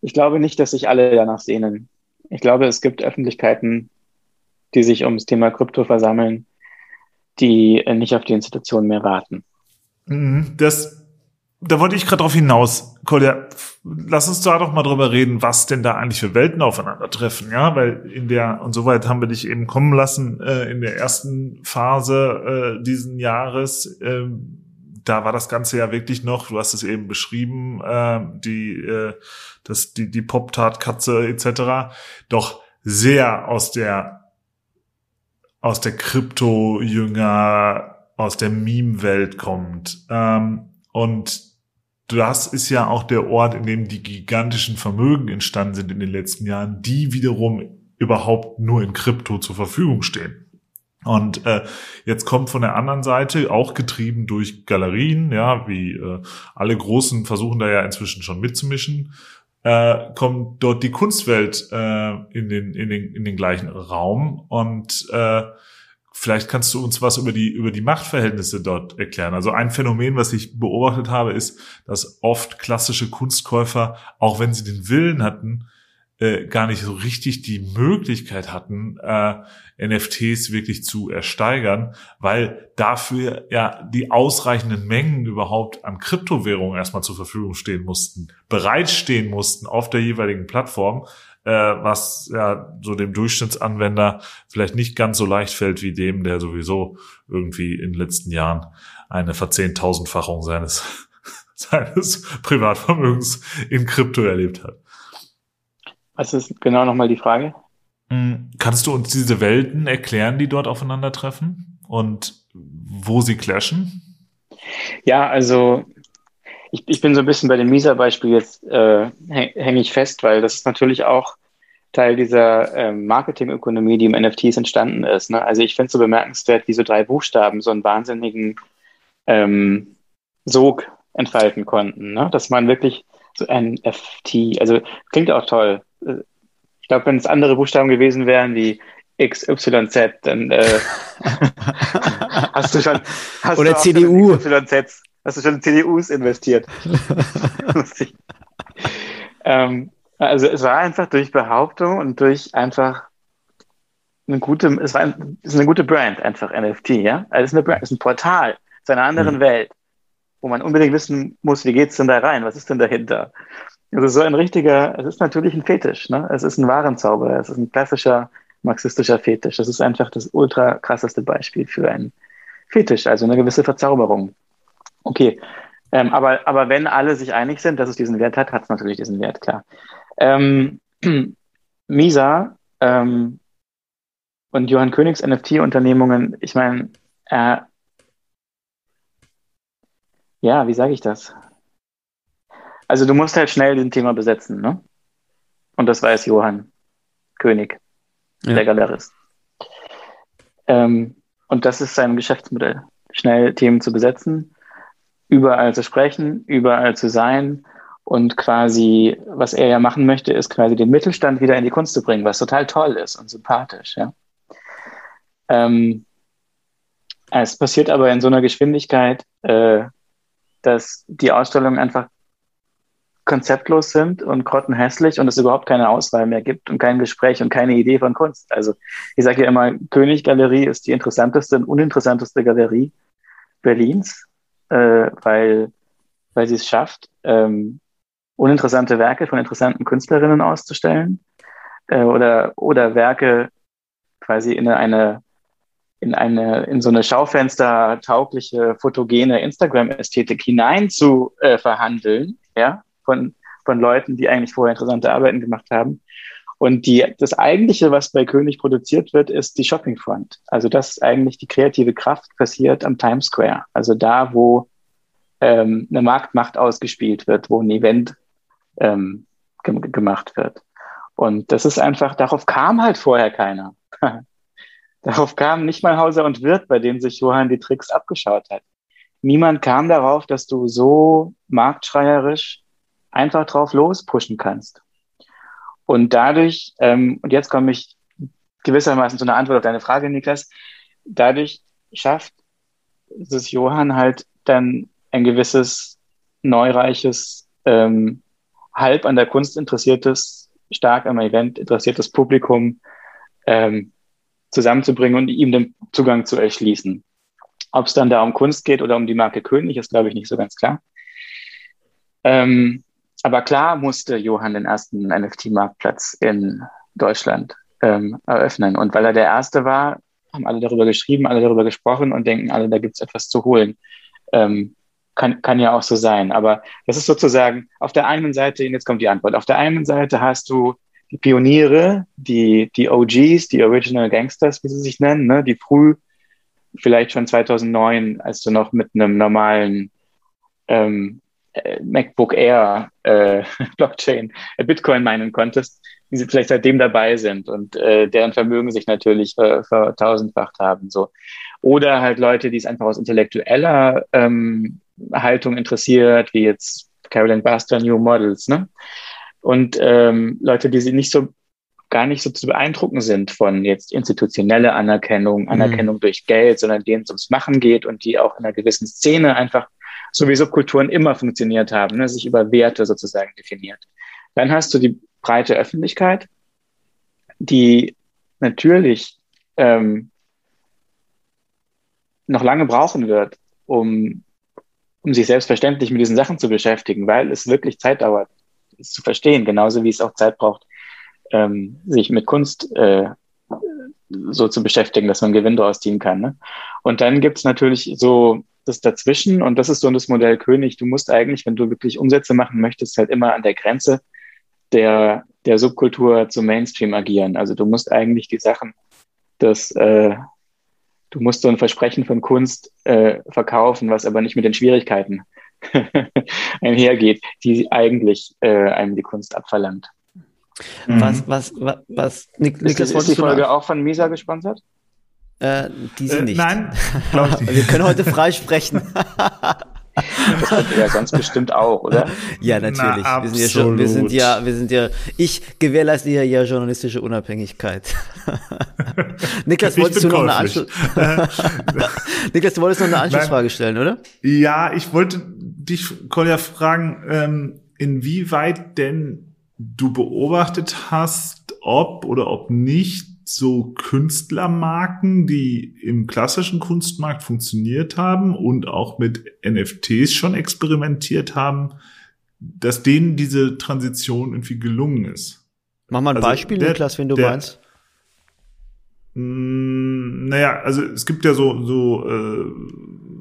Ich glaube nicht, dass sich alle danach sehnen. Ich glaube, es gibt Öffentlichkeiten, die sich ums Thema Krypto versammeln, die nicht auf die Institutionen mehr warten. Mhm. Das da wollte ich gerade drauf hinaus, Kolja, lass uns da doch mal drüber reden, was denn da eigentlich für Welten aufeinandertreffen, ja, weil in der, und soweit haben wir dich eben kommen lassen, äh, in der ersten Phase äh, diesen Jahres, äh, da war das Ganze ja wirklich noch, du hast es eben beschrieben, äh, die, äh, das, die, die Pop-Tart-Katze etc., doch sehr aus der, aus der Krypto-Jünger, aus der Meme-Welt kommt. Ähm, und das ist ja auch der Ort, in dem die gigantischen Vermögen entstanden sind in den letzten Jahren, die wiederum überhaupt nur in Krypto zur Verfügung stehen. Und äh, jetzt kommt von der anderen Seite, auch getrieben durch Galerien, ja, wie äh, alle Großen versuchen da ja inzwischen schon mitzumischen, äh, kommt dort die Kunstwelt äh, in, den, in, den, in den gleichen Raum und äh, Vielleicht kannst du uns was über die, über die Machtverhältnisse dort erklären. Also ein Phänomen, was ich beobachtet habe, ist, dass oft klassische Kunstkäufer, auch wenn sie den Willen hatten, äh, gar nicht so richtig die Möglichkeit hatten, äh, NFTs wirklich zu ersteigern, weil dafür ja die ausreichenden Mengen überhaupt an Kryptowährungen erstmal zur Verfügung stehen mussten, bereitstehen mussten auf der jeweiligen Plattform, äh, was ja so dem Durchschnittsanwender vielleicht nicht ganz so leicht fällt wie dem, der sowieso irgendwie in den letzten Jahren eine Verzehntausendfachung seines seines Privatvermögens in Krypto erlebt hat. Was ist genau nochmal die Frage? Hm, kannst du uns diese Welten erklären, die dort aufeinandertreffen und wo sie clashen? Ja, also ich, ich bin so ein bisschen bei dem Misa-Beispiel jetzt äh, hänge ich fest, weil das ist natürlich auch Teil dieser äh, Marketingökonomie, die im NFTs entstanden ist. Ne? Also ich finde es so bemerkenswert, wie so drei Buchstaben so einen wahnsinnigen ähm, Sog entfalten konnten. Ne? Dass man wirklich so ein NFT, also klingt auch toll, ich glaube, wenn es andere Buchstaben gewesen wären wie XYZ, dann äh, hast du schon hast oder du CDU. XYZ, hast du schon in CDUs investiert. ähm, also es war einfach durch Behauptung und durch einfach eine gute, es war ein, es ist eine gute Brand einfach NFT, ja. Also es ist, eine Brand, es ist ein Portal zu einer anderen mhm. Welt, wo man unbedingt wissen muss, wie geht's denn da rein, was ist denn dahinter? Also so ein richtiger, es ist natürlich ein Fetisch, ne? Es ist ein Warenzauber, es ist ein klassischer marxistischer Fetisch. Das ist einfach das ultra krasseste Beispiel für einen Fetisch, also eine gewisse Verzauberung. Okay, ähm, aber, aber wenn alle sich einig sind, dass es diesen Wert hat, hat es natürlich diesen Wert, klar. Ähm, Misa ähm, und Johann Königs NFT-Unternehmungen, ich meine, äh, ja, wie sage ich das? Also du musst halt schnell den Thema besetzen, ne? Und das weiß Johann König, ja. der Galerist. Ähm, und das ist sein Geschäftsmodell. Schnell Themen zu besetzen, überall zu sprechen, überall zu sein und quasi, was er ja machen möchte, ist quasi den Mittelstand wieder in die Kunst zu bringen, was total toll ist und sympathisch, ja. Ähm, es passiert aber in so einer Geschwindigkeit, äh, dass die Ausstellung einfach konzeptlos sind und grottenhässlich und es überhaupt keine Auswahl mehr gibt und kein Gespräch und keine Idee von Kunst. Also ich sage ja immer, König Galerie ist die interessanteste und uninteressanteste Galerie Berlins, äh, weil, weil sie es schafft, ähm, uninteressante Werke von interessanten Künstlerinnen auszustellen äh, oder, oder Werke quasi in eine in eine in so eine Schaufenster taugliche fotogene Instagram Ästhetik hinein zu äh, verhandeln ja von, von Leuten, die eigentlich vorher interessante Arbeiten gemacht haben. Und die, das eigentliche, was bei König produziert wird, ist die Shopping Front. Also das ist eigentlich die kreative Kraft passiert am Times Square. Also da, wo ähm, eine Marktmacht ausgespielt wird, wo ein Event ähm, ge gemacht wird. Und das ist einfach, darauf kam halt vorher keiner. darauf kam nicht mal Hauser und Wirt, bei denen sich Johann die Tricks abgeschaut hat. Niemand kam darauf, dass du so marktschreierisch einfach drauf lospushen kannst. Und dadurch, ähm, und jetzt komme ich gewissermaßen zu einer Antwort auf deine Frage, Niklas, dadurch schafft es Johann halt dann ein gewisses neureiches, ähm, halb an der Kunst interessiertes, stark am Event interessiertes Publikum ähm, zusammenzubringen und ihm den Zugang zu erschließen. Ob es dann da um Kunst geht oder um die Marke König, ist, glaube ich, nicht so ganz klar. Ähm, aber klar musste Johann den ersten NFT-Marktplatz in Deutschland ähm, eröffnen. Und weil er der Erste war, haben alle darüber geschrieben, alle darüber gesprochen und denken alle, da gibt es etwas zu holen. Ähm, kann, kann ja auch so sein. Aber das ist sozusagen auf der einen Seite, jetzt kommt die Antwort, auf der einen Seite hast du die Pioniere, die, die OGs, die Original Gangsters, wie sie sich nennen, ne, die früh, vielleicht schon 2009, als du noch mit einem normalen ähm, äh, MacBook Air äh, Blockchain äh, Bitcoin meinen konntest, die sie vielleicht seitdem dabei sind und äh, deren Vermögen sich natürlich äh, vertausendfacht haben. So. Oder halt Leute, die es einfach aus intellektueller ähm, Haltung interessiert, wie jetzt Carolyn Buster New Models, ne? Und ähm, Leute, die sie nicht so gar nicht so zu beeindrucken sind von jetzt institutionelle Anerkennung, mhm. Anerkennung mhm. durch Geld, sondern denen es ums Machen geht und die auch in einer gewissen Szene einfach, so wie Subkulturen immer funktioniert haben, ne, sich über Werte sozusagen definiert. Dann hast du die breite Öffentlichkeit, die natürlich ähm, noch lange brauchen wird, um, um sich selbstverständlich mit diesen Sachen zu beschäftigen, weil es wirklich Zeit dauert, es zu verstehen, genauso wie es auch Zeit braucht, ähm, sich mit Kunst äh, so zu beschäftigen, dass man Gewinn daraus ziehen kann. Ne? Und dann gibt's natürlich so das dazwischen und das ist so das Modell König. Du musst eigentlich, wenn du wirklich Umsätze machen möchtest, halt immer an der Grenze der, der Subkultur zum Mainstream agieren. Also du musst eigentlich die Sachen, das, äh, du musst so ein Versprechen von Kunst äh, verkaufen, was aber nicht mit den Schwierigkeiten einhergeht, die eigentlich äh, einem die Kunst abverlangt. Was, mhm. was, was, was, Nik Niklas, ist, ist die Folge auch von Misa gesponsert? Äh, diese äh, nicht. Nein, Wir können heute frei sprechen. Das könnte ja sonst bestimmt auch, oder? Ja, natürlich. Na, wir, sind ja schon, wir sind ja, wir sind ja, ich gewährleiste ja, ja journalistische Unabhängigkeit. Niklas, wolltest du noch eine Anschluss Niklas, du wolltest noch eine Anschlussfrage stellen, oder? Ja, ich wollte dich, Kolja, fragen, ähm, inwieweit denn du beobachtet hast, ob oder ob nicht so Künstlermarken, die im klassischen Kunstmarkt funktioniert haben und auch mit NFTs schon experimentiert haben, dass denen diese Transition irgendwie gelungen ist. Mach mal ein also Beispiel, der, Niklas, wenn du der, meinst. Mh, mm, naja, also es gibt ja so, so äh,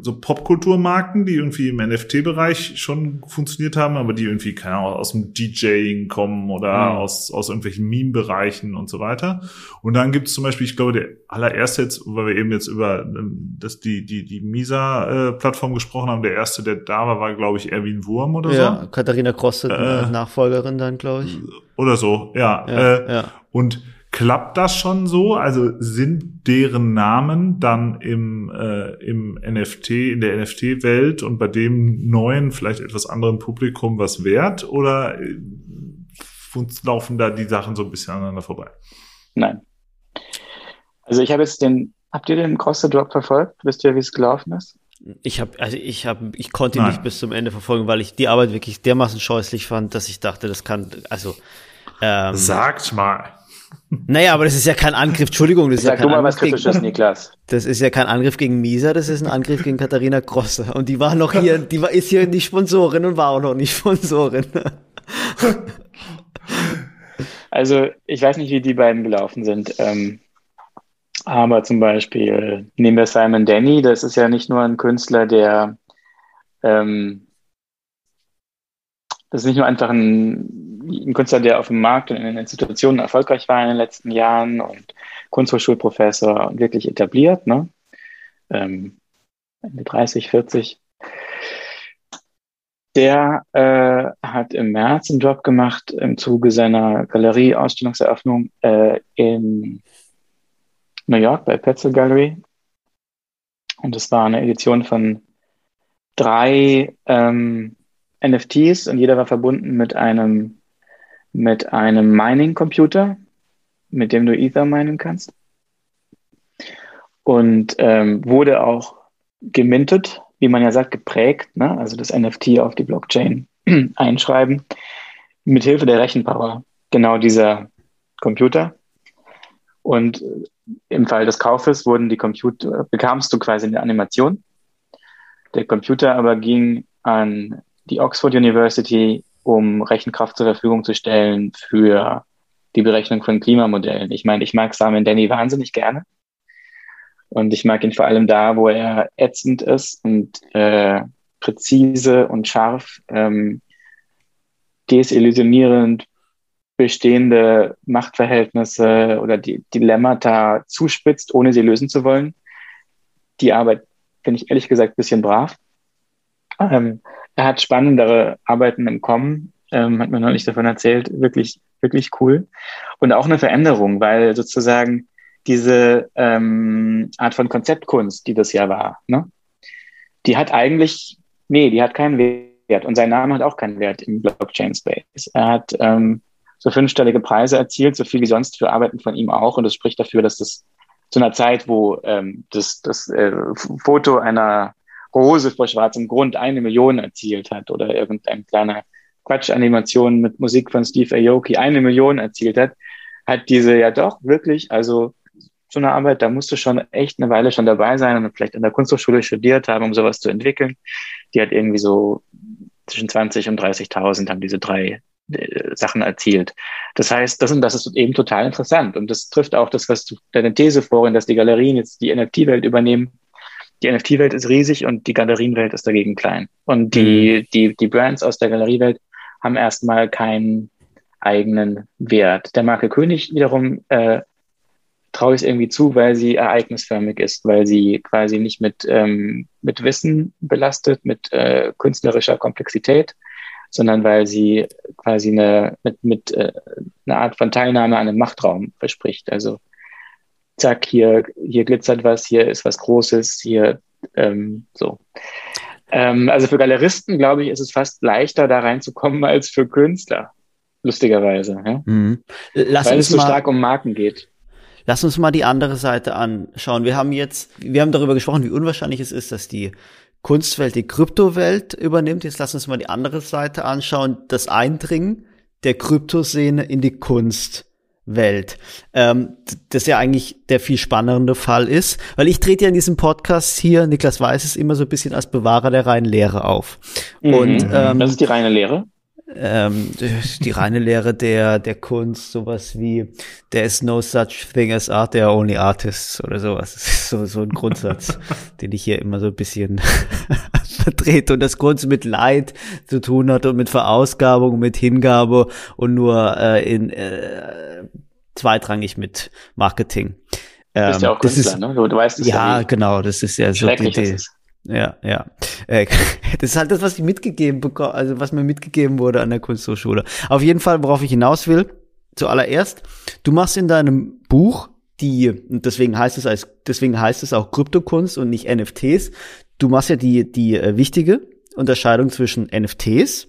so Popkulturmarken, die irgendwie im NFT-Bereich schon funktioniert haben, aber die irgendwie, keine Ahnung, aus dem DJing kommen oder mhm. aus, aus irgendwelchen Meme-Bereichen und so weiter. Und dann gibt es zum Beispiel, ich glaube, der allererste jetzt, weil wir eben jetzt über ähm, das, die, die, die Misa-Plattform gesprochen haben, der erste, der da war, war, glaube ich, Erwin Wurm oder ja, so. Ja, Katharina Krosse, äh, Nachfolgerin dann, glaube ich. Oder so, ja. ja, äh, ja. Und Klappt das schon so? Also sind deren Namen dann im, äh, im NFT, in der NFT-Welt und bei dem neuen, vielleicht etwas anderen Publikum was wert? Oder äh, laufen da die Sachen so ein bisschen aneinander vorbei? Nein. Also ich habe jetzt den, habt ihr den Cross the Drop verfolgt? Wisst ihr, wie es gelaufen ist? Ich habe, also ich habe, ich konnte ihn nicht bis zum Ende verfolgen, weil ich die Arbeit wirklich dermaßen scheußlich fand, dass ich dachte, das kann, also ähm, Sagt mal. Naja, aber das ist ja kein Angriff, Entschuldigung, das ist Sag ja kein du mal Angriff was Kritisches, gegen, Niklas. Das ist ja kein Angriff gegen Misa, das ist ein Angriff gegen Katharina Grosse. Und die war noch hier, die war, ist hier nicht Sponsorin und war auch noch nicht Sponsorin. Also, ich weiß nicht, wie die beiden gelaufen sind. Ähm, aber zum Beispiel nehmen wir Simon Denny, das ist ja nicht nur ein Künstler, der ähm, das ist nicht nur einfach ein ein Künstler, der auf dem Markt und in den Institutionen erfolgreich war in den letzten Jahren und Kunsthochschulprofessor und wirklich etabliert, ne? Ähm, Ende 30, 40. Der äh, hat im März einen Job gemacht im Zuge seiner Galerie-Ausstellungseröffnung äh, in New York bei Petzl Gallery. Und es war eine Edition von drei ähm, NFTs und jeder war verbunden mit einem mit einem Mining-Computer, mit dem du Ether minen kannst. Und ähm, wurde auch gemintet, wie man ja sagt, geprägt, ne? also das NFT auf die Blockchain einschreiben, mit Hilfe der Rechenpower genau dieser Computer. Und im Fall des Kaufes wurden die Computer, bekamst du quasi eine Animation. Der Computer aber ging an die Oxford University um Rechenkraft zur Verfügung zu stellen für die Berechnung von Klimamodellen. Ich meine, ich mag Simon Denny wahnsinnig gerne. Und ich mag ihn vor allem da, wo er ätzend ist und äh, präzise und scharf, ähm, desillusionierend bestehende Machtverhältnisse oder die Dilemmata zuspitzt, ohne sie lösen zu wollen. Die Arbeit finde ich ehrlich gesagt ein bisschen brav. Ähm, er hat spannendere Arbeiten im Kommen, ähm, hat mir neulich davon erzählt, wirklich, wirklich cool. Und auch eine Veränderung, weil sozusagen diese ähm, Art von Konzeptkunst, die das ja war, ne, die hat eigentlich, nee, die hat keinen Wert. Und sein Name hat auch keinen Wert im Blockchain-Space. Er hat ähm, so fünfstellige Preise erzielt, so viel wie sonst für Arbeiten von ihm auch. Und das spricht dafür, dass das zu einer Zeit, wo ähm, das, das äh, Foto einer Rose vor schwarzem Grund eine Million erzielt hat oder irgendein kleiner Quatschanimation mit Musik von Steve Aoki eine Million erzielt hat, hat diese ja doch wirklich, also so eine Arbeit, da musst du schon echt eine Weile schon dabei sein und vielleicht an der Kunsthochschule studiert haben, um sowas zu entwickeln. Die hat irgendwie so zwischen 20 und 30.000 haben diese drei äh, Sachen erzielt. Das heißt, das, und das ist eben total interessant. Und das trifft auch das, was du deine These vorhin, dass die Galerien jetzt die NFT-Welt übernehmen. Die NFT-Welt ist riesig und die Galerienwelt ist dagegen klein. Und die, mhm. die, die Brands aus der Galeriewelt haben erstmal keinen eigenen Wert. Der Marke König wiederum äh, traue ich es irgendwie zu, weil sie ereignisförmig ist, weil sie quasi nicht mit, ähm, mit Wissen belastet, mit äh, künstlerischer Komplexität, sondern weil sie quasi eine, mit, mit äh, eine Art von Teilnahme an einem Machtraum verspricht. Also zack, hier, hier glitzert was, hier ist was Großes, hier ähm, so. Ähm, also für Galeristen, glaube ich, ist es fast leichter, da reinzukommen als für Künstler. Lustigerweise. Ja? Mhm. Lass Weil es so stark um Marken geht. Lass uns mal die andere Seite anschauen. Wir haben jetzt, wir haben darüber gesprochen, wie unwahrscheinlich es ist, dass die Kunstwelt die Kryptowelt übernimmt. Jetzt lass uns mal die andere Seite anschauen, das Eindringen der Kryptoszene in die Kunstwelt. Ähm, das ja eigentlich der viel spannendere Fall ist, weil ich trete ja in diesem Podcast hier, Niklas Weiß es immer so ein bisschen als Bewahrer der reinen Lehre auf. Mhm. Und ähm, das ist die reine Lehre ähm, die reine Lehre der, der Kunst, sowas wie there is no such thing as art, there are only artists oder sowas. Das ist so, so ein Grundsatz, den ich hier immer so ein bisschen vertrete und das Kunst mit Leid zu tun hat und mit Verausgabung, mit Hingabe und nur äh, in äh, zweitrangig mit Marketing. Du bist ja auch Künstler, ist, ne? Du, du weißt es ja. Ja, genau, das ist ja so die Idee. Ja, ja. Äh, das ist halt das, was ich mitgegeben bekomme, also was mir mitgegeben wurde an der Kunsthochschule. Auf jeden Fall, worauf ich hinaus will, zuallererst, du machst in deinem Buch die, und deswegen heißt es als, deswegen heißt es auch Kryptokunst und nicht NFTs. Du machst ja die, die äh, wichtige Unterscheidung zwischen NFTs,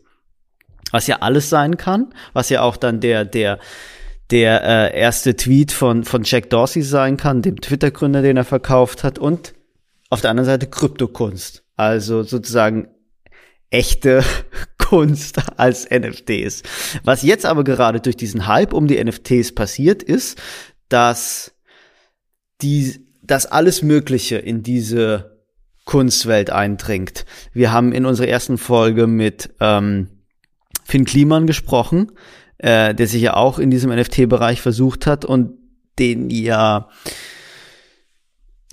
was ja alles sein kann, was ja auch dann der, der, der äh, erste Tweet von, von Jack Dorsey sein kann, dem Twitter-Gründer, den er verkauft hat, und auf der anderen Seite Kryptokunst. Also sozusagen echte Kunst als NFTs. Was jetzt aber gerade durch diesen Hype um die NFTs passiert ist, dass die, dass alles Mögliche in diese Kunstwelt eindringt. Wir haben in unserer ersten Folge mit ähm, Finn Kliman gesprochen, äh, der sich ja auch in diesem NFT-Bereich versucht hat und den ja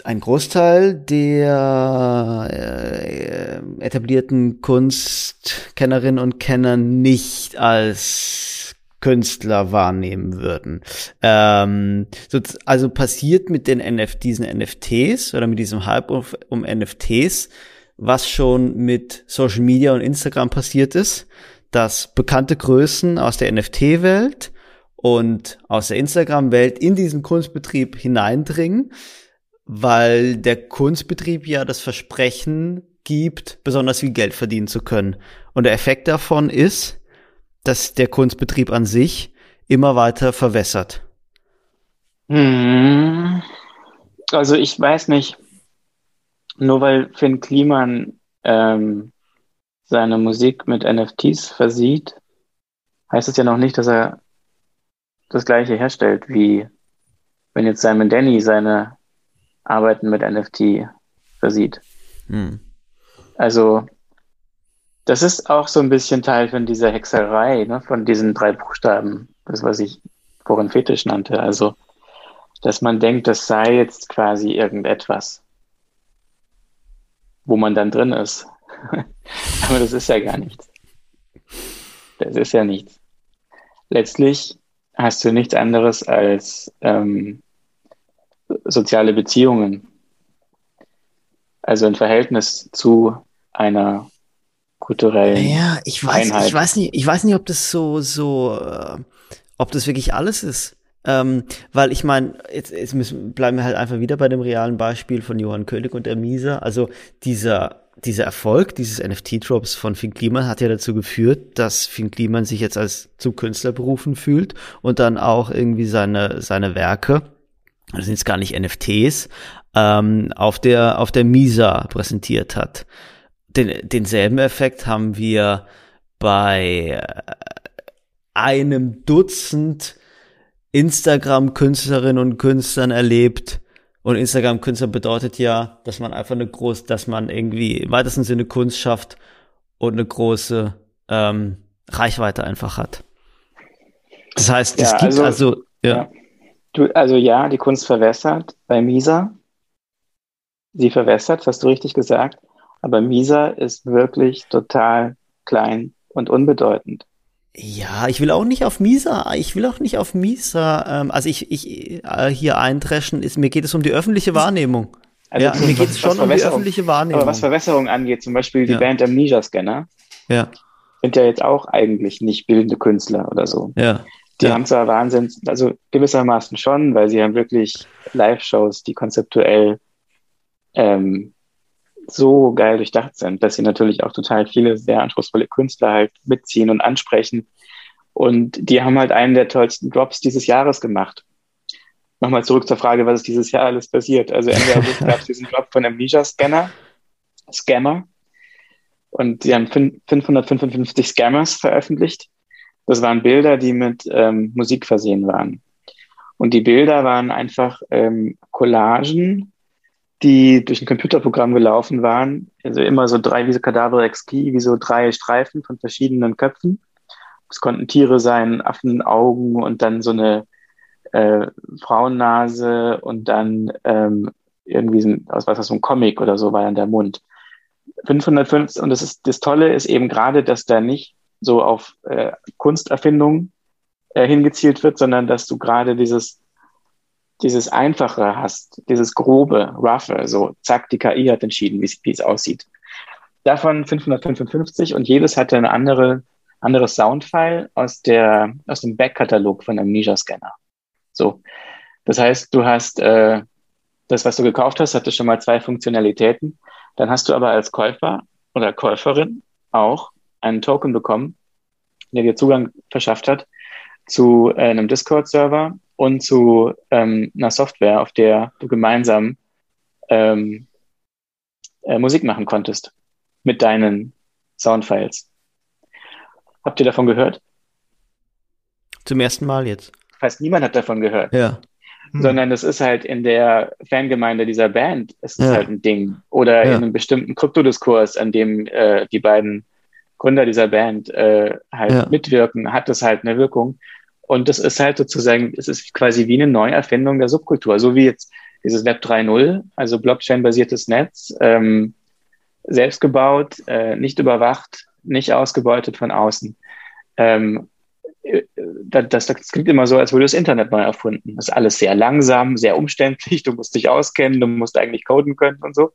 ein Großteil der äh, etablierten Kunstkennerinnen und Kenner nicht als Künstler wahrnehmen würden. Ähm, so, also passiert mit den NF diesen NFTs oder mit diesem Hype um, um NFTs, was schon mit Social Media und Instagram passiert ist, dass bekannte Größen aus der NFT-Welt und aus der Instagram-Welt in diesen Kunstbetrieb hineindringen weil der Kunstbetrieb ja das Versprechen gibt, besonders viel Geld verdienen zu können. Und der Effekt davon ist, dass der Kunstbetrieb an sich immer weiter verwässert. Hm. Also ich weiß nicht, nur weil Finn Kliman ähm, seine Musik mit NFTs versieht, heißt es ja noch nicht, dass er das gleiche herstellt, wie wenn jetzt Simon Denny seine Arbeiten mit NFT versieht. Hm. Also, das ist auch so ein bisschen Teil von dieser Hexerei, ne, von diesen drei Buchstaben, das, was ich vorhin Fetisch nannte. Also, dass man denkt, das sei jetzt quasi irgendetwas, wo man dann drin ist. Aber das ist ja gar nichts. Das ist ja nichts. Letztlich hast du nichts anderes als ähm, soziale Beziehungen. Also ein Verhältnis zu einer kulturellen ja, ich weiß, Einheit. Ich weiß nicht, ich weiß nicht, ob das so, so, äh, ob das wirklich alles ist. Ähm, weil ich meine, jetzt, jetzt müssen, bleiben wir halt einfach wieder bei dem realen Beispiel von Johann König und der Mieser. Also dieser dieser Erfolg dieses NFT-Drops von Finn Kliman hat ja dazu geführt, dass Finn Kliman sich jetzt als zum Künstler berufen fühlt und dann auch irgendwie seine, seine Werke, das sind jetzt gar nicht NFTs, ähm, auf der, auf der Misa präsentiert hat. Den, denselben Effekt haben wir bei einem Dutzend Instagram-Künstlerinnen und Künstlern erlebt, und Instagram-Künstler bedeutet ja, dass man einfach eine große, dass man irgendwie im weitesten Sinne Kunst schafft und eine große ähm, Reichweite einfach hat. Das heißt, es ja, gibt also, also ja. ja. Du, also ja, die Kunst verwässert bei Misa. Sie verwässert, das hast du richtig gesagt. Aber Misa ist wirklich total klein und unbedeutend. Ja, ich will auch nicht auf Misa, ich will auch nicht auf Misa, ähm, also ich, ich äh, hier eindreschen, ist, mir geht es um die öffentliche Wahrnehmung. Also ja, mir geht es schon um die öffentliche Wahrnehmung. Aber was Verwässerung angeht, zum Beispiel die ja. Band Amnesia Scanner, ja. sind ja jetzt auch eigentlich nicht bildende Künstler oder so. Ja. Die ja. haben zwar Wahnsinn, also gewissermaßen schon, weil sie haben wirklich Live-Shows, die konzeptuell ähm, so geil durchdacht sind, dass sie natürlich auch total viele sehr anspruchsvolle Künstler halt mitziehen und ansprechen. Und die haben halt einen der tollsten Drops dieses Jahres gemacht. Nochmal zurück zur Frage, was ist dieses Jahr alles passiert. Also Ende August gab es diesen Drop von Amnesia Scanner, Scammer. Und sie haben 555 Scammers veröffentlicht. Das waren Bilder, die mit ähm, Musik versehen waren. Und die Bilder waren einfach ähm, Collagen die durch ein Computerprogramm gelaufen waren. Also immer so drei, wie so Kadaver wie so drei Streifen von verschiedenen Köpfen. Es konnten Tiere sein, Affenaugen und dann so eine äh, Frauennase und dann ähm, irgendwie so, aus was so ein Comic oder so war dann der Mund. 550 und das ist das Tolle ist eben gerade, dass da nicht so auf äh, Kunsterfindung äh, hingezielt wird, sondern dass du gerade dieses dieses Einfache hast, dieses grobe, roughe, so zack, die KI hat entschieden, wie es aussieht. Davon 555 und jedes hatte eine andere, anderes Soundfile aus der, aus dem Backkatalog von Amnesia Scanner. So. Das heißt, du hast, äh, das, was du gekauft hast, hatte schon mal zwei Funktionalitäten. Dann hast du aber als Käufer oder Käuferin auch einen Token bekommen, der dir Zugang verschafft hat zu äh, einem Discord-Server und zu ähm, einer Software, auf der du gemeinsam ähm, äh, Musik machen konntest mit deinen Soundfiles. Habt ihr davon gehört? Zum ersten Mal jetzt. Fast niemand hat davon gehört. Ja. Hm. Sondern es ist halt in der Fangemeinde dieser Band, es ist ja. halt ein Ding. Oder ja. in einem bestimmten Kryptodiskurs, an dem äh, die beiden Gründer dieser Band äh, halt ja. mitwirken, hat es halt eine Wirkung. Und das ist halt sozusagen, es ist quasi wie eine Neuerfindung der Subkultur, so wie jetzt dieses Web 3.0, also Blockchain-basiertes Netz, ähm, selbst gebaut, äh, nicht überwacht, nicht ausgebeutet von außen. Ähm, äh, das, das, klingt immer so, als würde das Internet neu erfunden. Das ist alles sehr langsam, sehr umständlich. Du musst dich auskennen, du musst eigentlich coden können und so.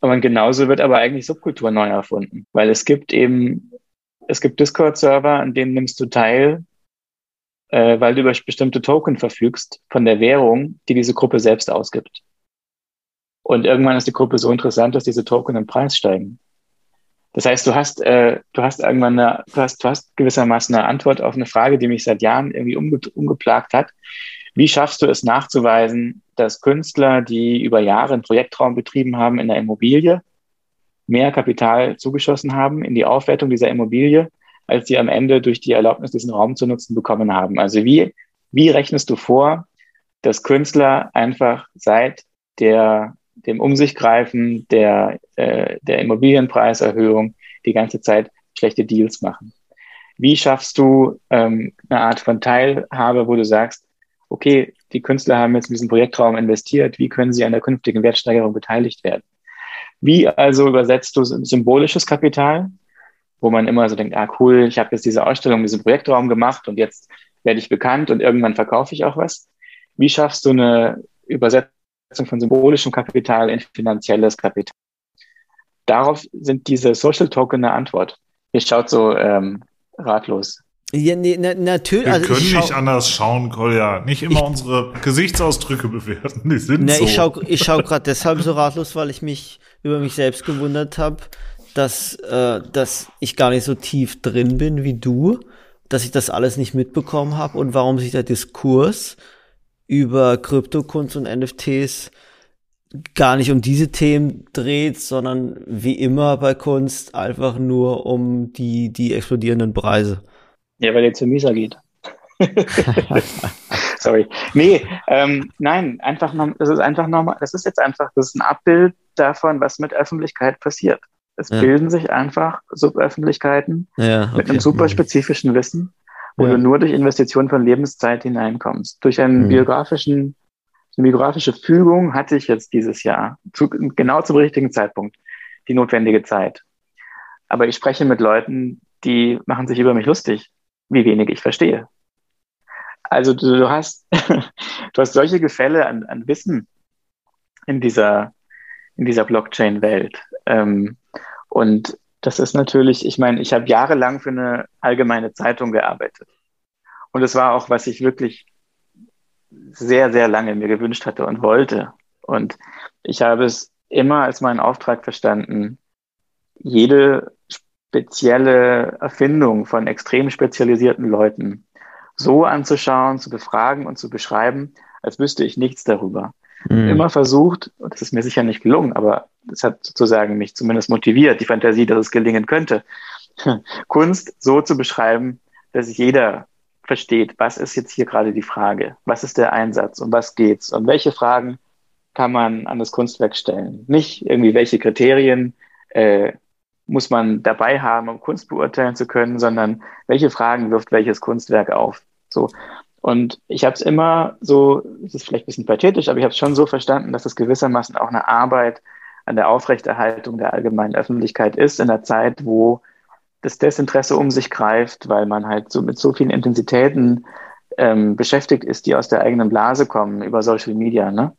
Und genauso wird aber eigentlich Subkultur neu erfunden, weil es gibt eben, es gibt Discord-Server, an denen nimmst du teil äh, weil du über bestimmte Token verfügst von der Währung, die diese Gruppe selbst ausgibt. Und irgendwann ist die Gruppe so interessant, dass diese Token im Preis steigen. Das heißt, du hast, äh, du hast irgendwann eine, du hast, du hast gewissermaßen eine Antwort auf eine Frage, die mich seit Jahren irgendwie umge umgeplagt hat. Wie schaffst du es nachzuweisen, dass Künstler, die über Jahre einen Projektraum betrieben haben in der Immobilie, mehr Kapital zugeschossen haben in die Aufwertung dieser Immobilie als sie am Ende durch die Erlaubnis, diesen Raum zu nutzen, bekommen haben. Also wie, wie rechnest du vor, dass Künstler einfach seit der, dem Umsichgreifen der, äh, der Immobilienpreiserhöhung die ganze Zeit schlechte Deals machen? Wie schaffst du ähm, eine Art von Teilhabe, wo du sagst, okay, die Künstler haben jetzt in diesen Projektraum investiert, wie können sie an der künftigen Wertsteigerung beteiligt werden? Wie also übersetzt du symbolisches Kapital, wo man immer so denkt, ah cool, ich habe jetzt diese Ausstellung, diesen Projektraum gemacht und jetzt werde ich bekannt und irgendwann verkaufe ich auch was. Wie schaffst du eine Übersetzung von symbolischem Kapital in finanzielles Kapital? Darauf sind diese Social Token eine Antwort. Ihr schaut so ähm, ratlos. Ja, nee, na, natürlich. Wir also können ich nicht schau, anders schauen, Kolja. Nicht immer Ich- unsere Gesichtsausdrücke bewerten. Die sind ne, so. ich schau, ich schau gerade deshalb so ratlos, weil ich mich über mich selbst gewundert habe, dass, äh, dass ich gar nicht so tief drin bin wie du, dass ich das alles nicht mitbekommen habe und warum sich der Diskurs über Kryptokunst und NFTs gar nicht um diese Themen dreht, sondern wie immer bei Kunst einfach nur um die, die explodierenden Preise. Ja, weil der zu Misa geht. Sorry. Nee, ähm, nein, einfach noch, das ist einfach nochmal, das ist jetzt einfach, das ist ein Abbild davon, was mit Öffentlichkeit passiert. Es Ja. bilden sich einfach Suböffentlichkeiten Ja, mit einem super spezifischen Wissen, wo Ja. du nur durch Investition von Lebenszeit hineinkommst. Durch einen Mhm. biografischen, eine biografische Fügung hatte ich jetzt dieses Jahr, zu, genau zum richtigen Zeitpunkt, die notwendige Zeit. Aber ich spreche mit Leuten, die machen sich über mich lustig, wie wenig ich verstehe. Also du, du hast, du hast solche Gefälle an, an Wissen in dieser, in dieser Blockchain-Welt. Ähm, und das ist natürlich, ich meine, ich habe jahrelang für eine allgemeine Zeitung gearbeitet. Und es war auch, was ich wirklich sehr, sehr lange mir gewünscht hatte und wollte. Und ich habe es immer als meinen Auftrag verstanden, jede spezielle Erfindung von extrem spezialisierten Leuten so anzuschauen, zu befragen und zu beschreiben, als wüsste ich nichts darüber. Mhm. Immer versucht, und das ist mir sicher nicht gelungen, aber das hat sozusagen mich zumindest motiviert, die Fantasie, dass es gelingen könnte, Kunst so zu beschreiben, dass jeder versteht, was ist jetzt hier gerade die Frage, was ist der Einsatz, um was geht's und welche Fragen kann man an das Kunstwerk stellen. Nicht irgendwie, welche Kriterien äh, muss man dabei haben, um Kunst beurteilen zu können, sondern welche Fragen wirft welches Kunstwerk auf. So. Und ich habe es immer so, es ist vielleicht ein bisschen pathetisch, aber ich habe es schon so verstanden, dass es gewissermaßen auch eine Arbeit an der Aufrechterhaltung der allgemeinen Öffentlichkeit ist, in einer Zeit, wo das Desinteresse um sich greift, weil man halt so mit so vielen Intensitäten ähm, beschäftigt ist, die aus der eigenen Blase kommen über Social Media, ne?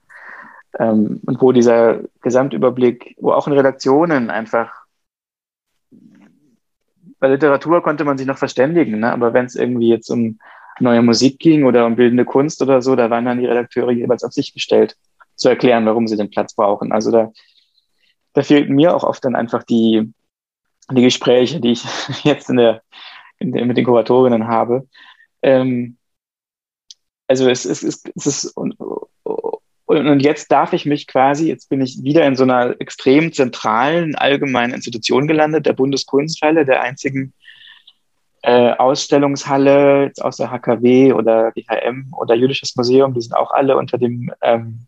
Ähm, und wo dieser Gesamtüberblick, wo auch in Redaktionen einfach bei Literatur konnte man sich noch verständigen, ne? aber wenn es irgendwie jetzt um neue Musik ging oder um bildende Kunst oder so, da waren dann die Redakteure jeweils auf sich gestellt, zu erklären, warum sie den Platz brauchen. Also da, da fehlten mir auch oft dann einfach die, die Gespräche, die ich jetzt in der, in der, mit den Kuratorinnen habe. Ähm, also es, es, es, es ist und, und jetzt darf ich mich quasi, jetzt bin ich wieder in so einer extrem zentralen allgemeinen Institution gelandet, der Bundeskunsthalle, der einzigen äh, Ausstellungshalle jetzt aus der HKW oder DHM oder Jüdisches Museum, die sind auch alle unter dem ähm,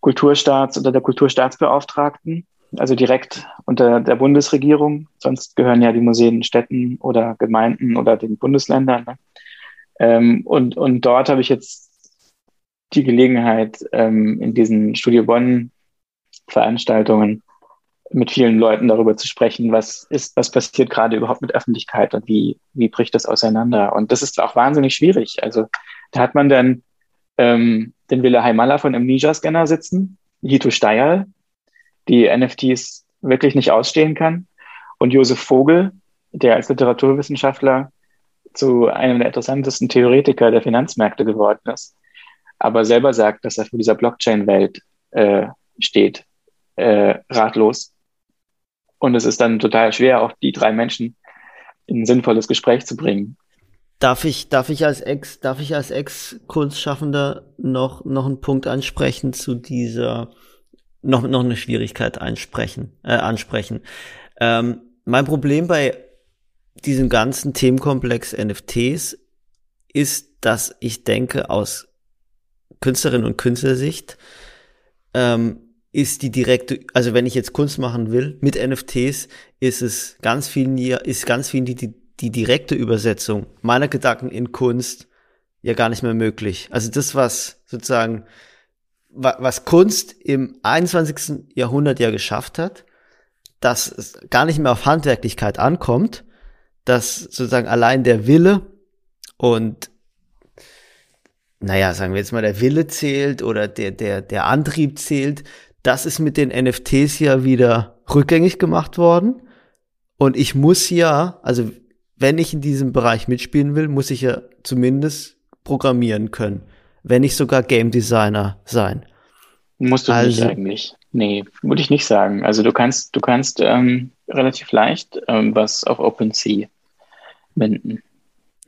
Kulturstaats oder der Kulturstaatsbeauftragten, also direkt unter der Bundesregierung. Sonst gehören ja die Museen Städten oder Gemeinden oder den Bundesländern. Ne? Ähm, und, und dort habe ich jetzt die Gelegenheit, ähm, in diesen Studio Bonn Veranstaltungen mit vielen Leuten darüber zu sprechen, was ist, was passiert gerade überhaupt mit Öffentlichkeit und wie, wie bricht das auseinander? Und das ist auch wahnsinnig schwierig. Also da hat man dann ähm, den Wille Heimala von Amnesia-Scanner sitzen, Hito Steyerl, die NFTs wirklich nicht ausstehen kann, und Josef Vogel, der als Literaturwissenschaftler zu einem der interessantesten Theoretiker der Finanzmärkte geworden ist, aber selber sagt, dass er für dieser Blockchain-Welt äh, steht, äh, ratlos. Und es ist dann total schwer, auch die drei Menschen in ein sinnvolles Gespräch zu bringen. Darf ich, darf ich als Ex, darf ich als Ex-Kunstschaffender noch, noch einen Punkt ansprechen zu dieser, noch, noch eine Schwierigkeit einsprechen, äh, ansprechen? Ähm, mein Problem bei diesem ganzen Themenkomplex NFTs ist, dass ich denke, aus Künstlerin und Künstlersicht, ähm, ist die direkte, also wenn ich jetzt Kunst machen will mit NFTs, ist es ganz viel, ist ganz viel die, die, die direkte Übersetzung meiner Gedanken in Kunst ja gar nicht mehr möglich. Also das, was sozusagen, was Kunst im 21. Jahrhundert ja geschafft hat, dass es gar nicht mehr auf Handwerklichkeit ankommt, dass sozusagen allein der Wille und naja, sagen wir jetzt mal, der Wille zählt oder der, der, der Antrieb zählt, das ist mit den NFTs ja wieder rückgängig gemacht worden. Und ich muss ja, also wenn ich in diesem Bereich mitspielen will, muss ich ja zumindest programmieren können, wenn nicht sogar Game Designer sein. Musst du also, nicht eigentlich. Nee, würde ich nicht sagen. Also du kannst, du kannst ähm, relativ leicht ähm, was auf OpenSea wenden.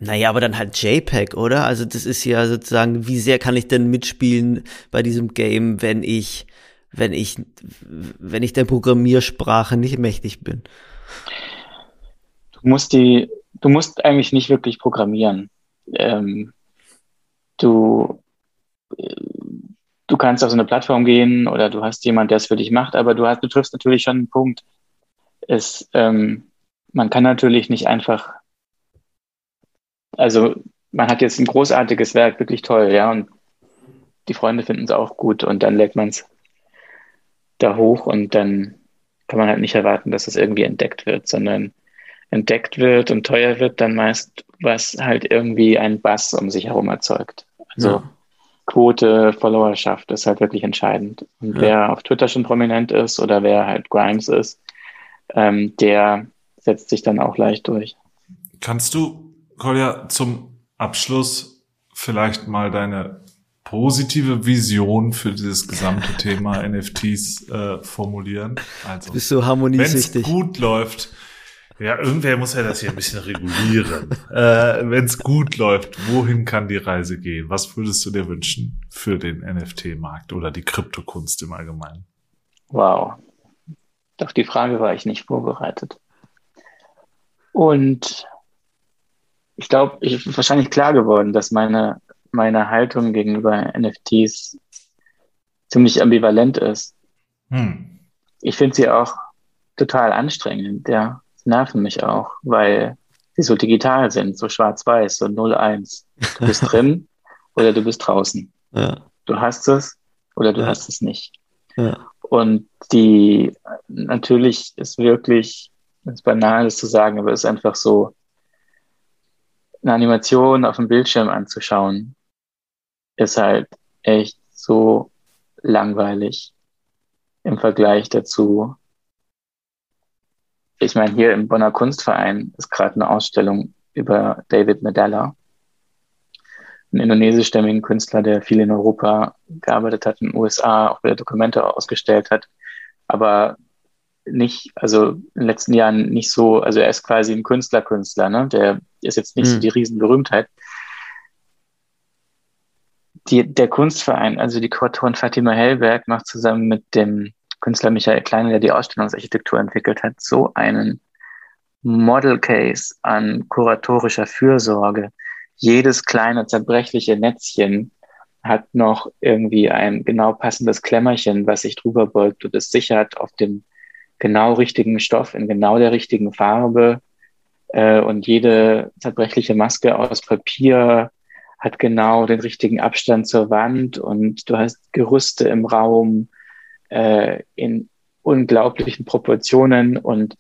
Naja, aber dann halt JPEG, oder? Also das ist ja sozusagen, wie sehr kann ich denn mitspielen bei diesem Game, wenn ich, wenn ich, wenn ich der Programmiersprache nicht mächtig bin? Du musst die, du musst eigentlich nicht wirklich programmieren. Ähm, du, du kannst auf so eine Plattform gehen oder du hast jemand, der es für dich macht, aber du hast, du triffst natürlich schon einen Punkt. Es, ähm, man kann natürlich nicht einfach also man hat jetzt ein großartiges Werk, wirklich toll, ja, und die Freunde finden es auch gut und dann lädt man es da hoch und dann kann man halt nicht erwarten, dass es irgendwie entdeckt wird, sondern entdeckt wird und teuer wird dann meist, was halt irgendwie ein Bass um sich herum erzeugt. Also ja. Quote, Followerschaft ist halt wirklich entscheidend. Und ja. wer auf Twitter schon prominent ist oder wer halt Grimes ist, ähm, der setzt sich dann auch leicht durch. Kannst du Kolja, zum Abschluss vielleicht mal deine positive Vision für dieses gesamte Thema NFTs äh, formulieren. Also, bist du harmoniesüchtig. Wenn es gut läuft, ja, irgendwer muss ja das hier ein bisschen regulieren. äh, Wenn es gut läuft, wohin kann die Reise gehen? Was würdest du dir wünschen für den NFT-Markt oder die Kryptokunst im Allgemeinen? Wow. Doch die Frage war ich nicht vorbereitet. Und ich glaube, ich ist wahrscheinlich klar geworden, dass meine, meine Haltung gegenüber NFTs ziemlich ambivalent ist. Hm. Ich finde sie auch total anstrengend, ja. Sie nerven mich auch, weil sie so digital sind, so schwarz-weiß, so 0-1. Du bist drin oder du bist draußen. Ja. Du hast es oder du ja. hast es nicht. Ja. Und die, natürlich ist wirklich, es banal ist zu sagen, aber es ist einfach so, eine Animation auf dem Bildschirm anzuschauen, ist halt echt so langweilig im Vergleich dazu. Ich meine, hier im Bonner Kunstverein ist gerade eine Ausstellung über David Medalla, einen indonesischstämmigen Künstler, der viel in Europa gearbeitet hat, in den USA, auch wieder Dokumente ausgestellt hat, aber nicht, also in den letzten Jahren nicht so, also er ist quasi ein Künstler-Künstler, ne? Der ist jetzt nicht mhm. so die Riesenberühmtheit. Die, der Kunstverein, also die Kuratorin Fatima Hellberg, macht zusammen mit dem Künstler Michael Kleine, der die Ausstellungsarchitektur entwickelt hat, so einen Model Case an kuratorischer Fürsorge. Jedes kleine zerbrechliche Netzchen hat noch irgendwie ein genau passendes Klemmerchen, was sich drüber beugt und es sichert auf dem genau richtigen Stoff in genau der richtigen Farbe äh, und jede zerbrechliche Maske aus Papier hat genau den richtigen Abstand zur Wand und du hast Gerüste im Raum äh, in unglaublichen Proportionen und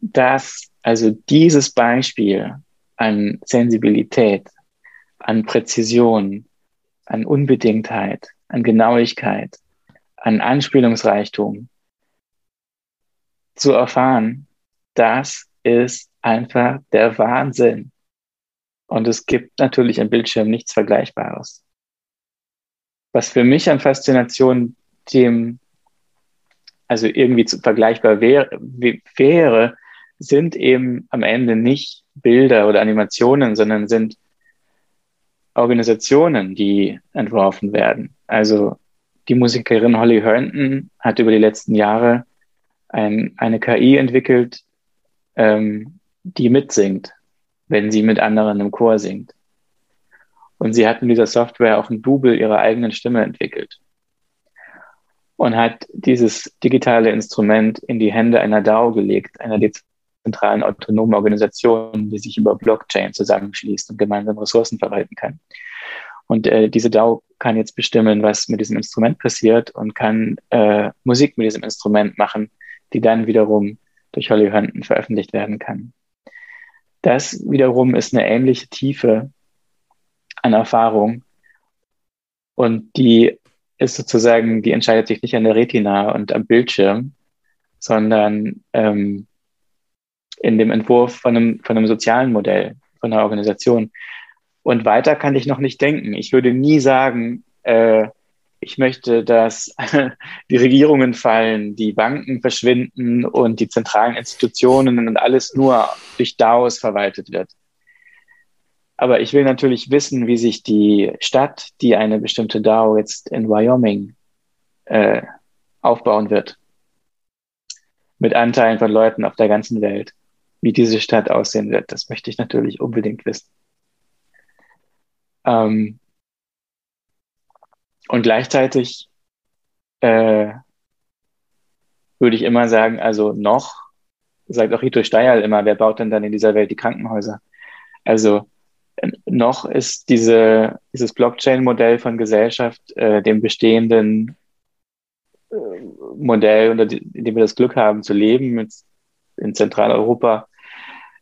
das, also dieses Beispiel an Sensibilität, an Präzision, an Unbedingtheit, an Genauigkeit, an Anspielungsreichtum, zu erfahren, das ist einfach der Wahnsinn. Und es gibt natürlich im Bildschirm nichts Vergleichbares. Was für mich an Faszination dem, also irgendwie zu vergleichbar wäre, wäre, sind eben am Ende nicht Bilder oder Animationen, sondern sind Organisationen, die entworfen werden. Also die Musikerin Holly Herndon hat über die letzten Jahre ein, eine KI entwickelt, ähm, die mitsingt, wenn sie mit anderen im Chor singt. Und sie hat in dieser Software auch ein Double ihrer eigenen Stimme entwickelt und hat dieses digitale Instrument in die Hände einer DAO gelegt, einer dezentralen autonomen Organisation, die sich über Blockchain zusammenschließt und gemeinsam Ressourcen verwalten kann. Und äh, diese DAO kann jetzt bestimmen, was mit diesem Instrument passiert und kann äh, Musik mit diesem Instrument machen, die dann wiederum durch Holly Hunton veröffentlicht werden kann. Das wiederum ist eine ähnliche Tiefe an Erfahrung und die ist sozusagen, die entscheidet sich nicht an der Retina und am Bildschirm, sondern ähm, in dem Entwurf von einem, von einem sozialen Modell, von einer Organisation. Und weiter kann ich noch nicht denken. Ich würde nie sagen, äh, ich möchte, dass die Regierungen fallen, die Banken verschwinden und die zentralen Institutionen und alles nur durch DAOs verwaltet wird. Aber ich will natürlich wissen, wie sich die Stadt, die eine bestimmte DAO jetzt in Wyoming äh, aufbauen wird, mit Anteilen von Leuten auf der ganzen Welt, wie diese Stadt aussehen wird, das möchte ich natürlich unbedingt wissen. Ähm, und gleichzeitig äh, würde ich immer sagen, also noch, sagt auch Rito Steierl immer, wer baut denn dann in dieser Welt die Krankenhäuser? Also noch ist diese, dieses Blockchain-Modell von Gesellschaft äh, dem bestehenden äh, Modell, unter dem wir das Glück haben zu leben, mit, in Zentraleuropa,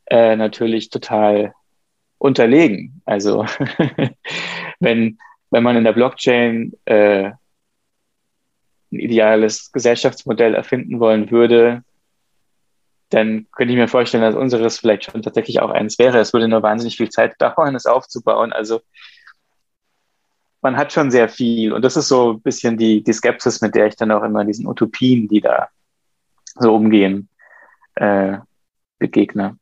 äh, natürlich total unterlegen. Also wenn, wenn man in der Blockchain äh, ein ideales Gesellschaftsmodell erfinden wollen würde, dann könnte ich mir vorstellen, dass unseres vielleicht schon tatsächlich auch eins wäre. Es würde nur wahnsinnig viel Zeit dauern, es aufzubauen. Also man hat schon sehr viel. Und das ist so ein bisschen die, die Skepsis, mit der ich dann auch immer diesen Utopien, die da so umgehen, äh, begegne.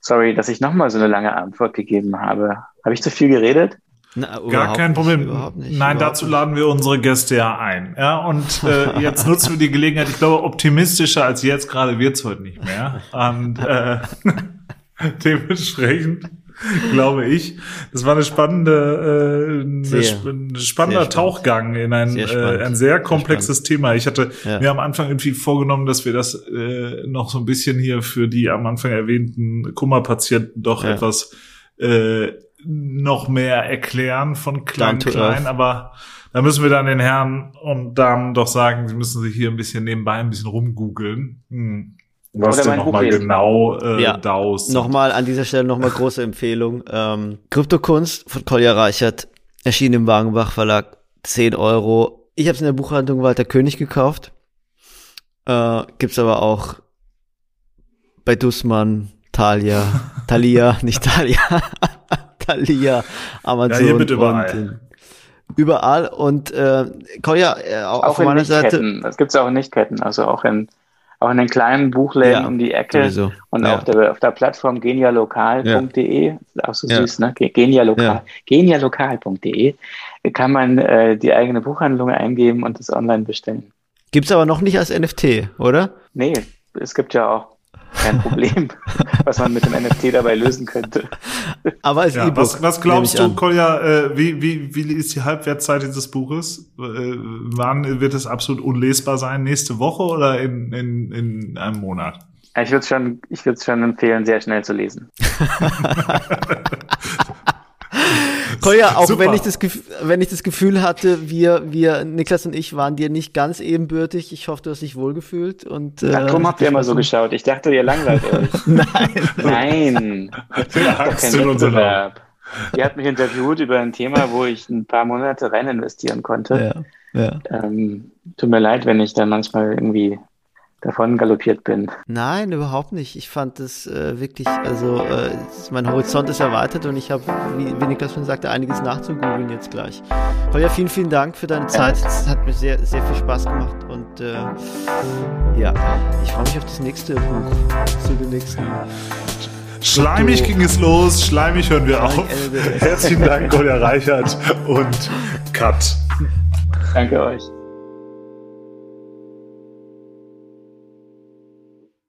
Sorry, dass ich nochmal so eine lange Antwort gegeben habe. Habe ich zu viel geredet? Na, Gar kein Problem. Nicht, nicht, Nein, dazu laden wir unsere Gäste ja ein. Ja, und äh, jetzt nutzen wir die Gelegenheit. Ich glaube, optimistischer als jetzt gerade wird's heute nicht mehr. Und äh, dementsprechend glaube ich, das war eine spannende, äh, sehr, ein spannender Tauchgang in ein sehr, äh, ein sehr komplexes sehr Thema. Ich hatte ja. mir am Anfang irgendwie vorgenommen, dass wir das äh, noch so ein bisschen hier für die am Anfang erwähnten Kummerpatienten doch ja. etwas äh, noch mehr erklären von klein klein, aber da müssen wir dann den Herren und Damen doch sagen, sie müssen sich hier ein bisschen nebenbei ein bisschen rumgoogeln. Hm. Was denn nochmal genau äh, ja. DAOs Nochmal an dieser Stelle nochmal große Empfehlung. Ähm, Kryptokunst von Kolja Reichert, erschienen im Wagenbach Verlag, 10 Euro. Ich habe es in der Buchhandlung Walter König gekauft. Äh, gibt's aber auch bei Dussmann, Thalia, Thalia, nicht Thalia. Thalia, Amazon. Ja, hier mit überall. Und, überall und äh, Koya, äh, auch, auch auf meiner Seite. Das gibt's auch in Nichtketten, also auch in auch in den kleinen Buchläden ja, um die Ecke sowieso. und ja. auf, der, auf der Plattform genialokal.de, ja. auch so süß, ne? Genialokal, ja. genialokal.de kann man äh, die eigene Buchhandlung eingeben und das online bestellen. Gibt's aber noch nicht als NFT, oder? Nee, es gibt ja auch kein Problem, was man mit dem NFT dabei lösen könnte. Aber als ja, E-Book. Was, was glaubst du, Kolja, äh, wie, wie, wie ist die Halbwertzeit dieses Buches? Äh, wann wird es absolut unlesbar sein? Nächste Woche oder in, in, in einem Monat? Ich würde es schon, ich würde es schon empfehlen, sehr schnell zu lesen. Kolja, auch wenn ich, das, wenn ich das Gefühl hatte, wir, wir, Niklas und ich waren dir nicht ganz ebenbürtig. Ich hoffe, du hast dich wohlgefühlt. Und, äh, Ach, darum habt ihr immer so geschaut. Ich dachte, ihr langweilt euch. Nein. Nein. Angst in Wettbewerb. Ihr habt mich interviewt über ein Thema, wo ich ein paar Monate rein investieren konnte. Ja, ja. Ähm, tut mir leid, wenn ich da manchmal irgendwie davon galoppiert bin. Nein, überhaupt nicht. Ich fand es äh, wirklich, also äh, mein Horizont ist erweitert und ich habe, wie, wie Niklas schon sagte, einiges nachzugoogeln jetzt gleich. Holja, vielen, vielen Dank für deine Zeit. Es hat mir sehr, sehr viel Spaß gemacht und äh, ja, ich freue mich auf das nächste Buch, zu dem nächsten. Schleimig ging es los, schleimig hören wir auf. Herzlichen Dank, Kolja Reichert und Cut. Danke euch.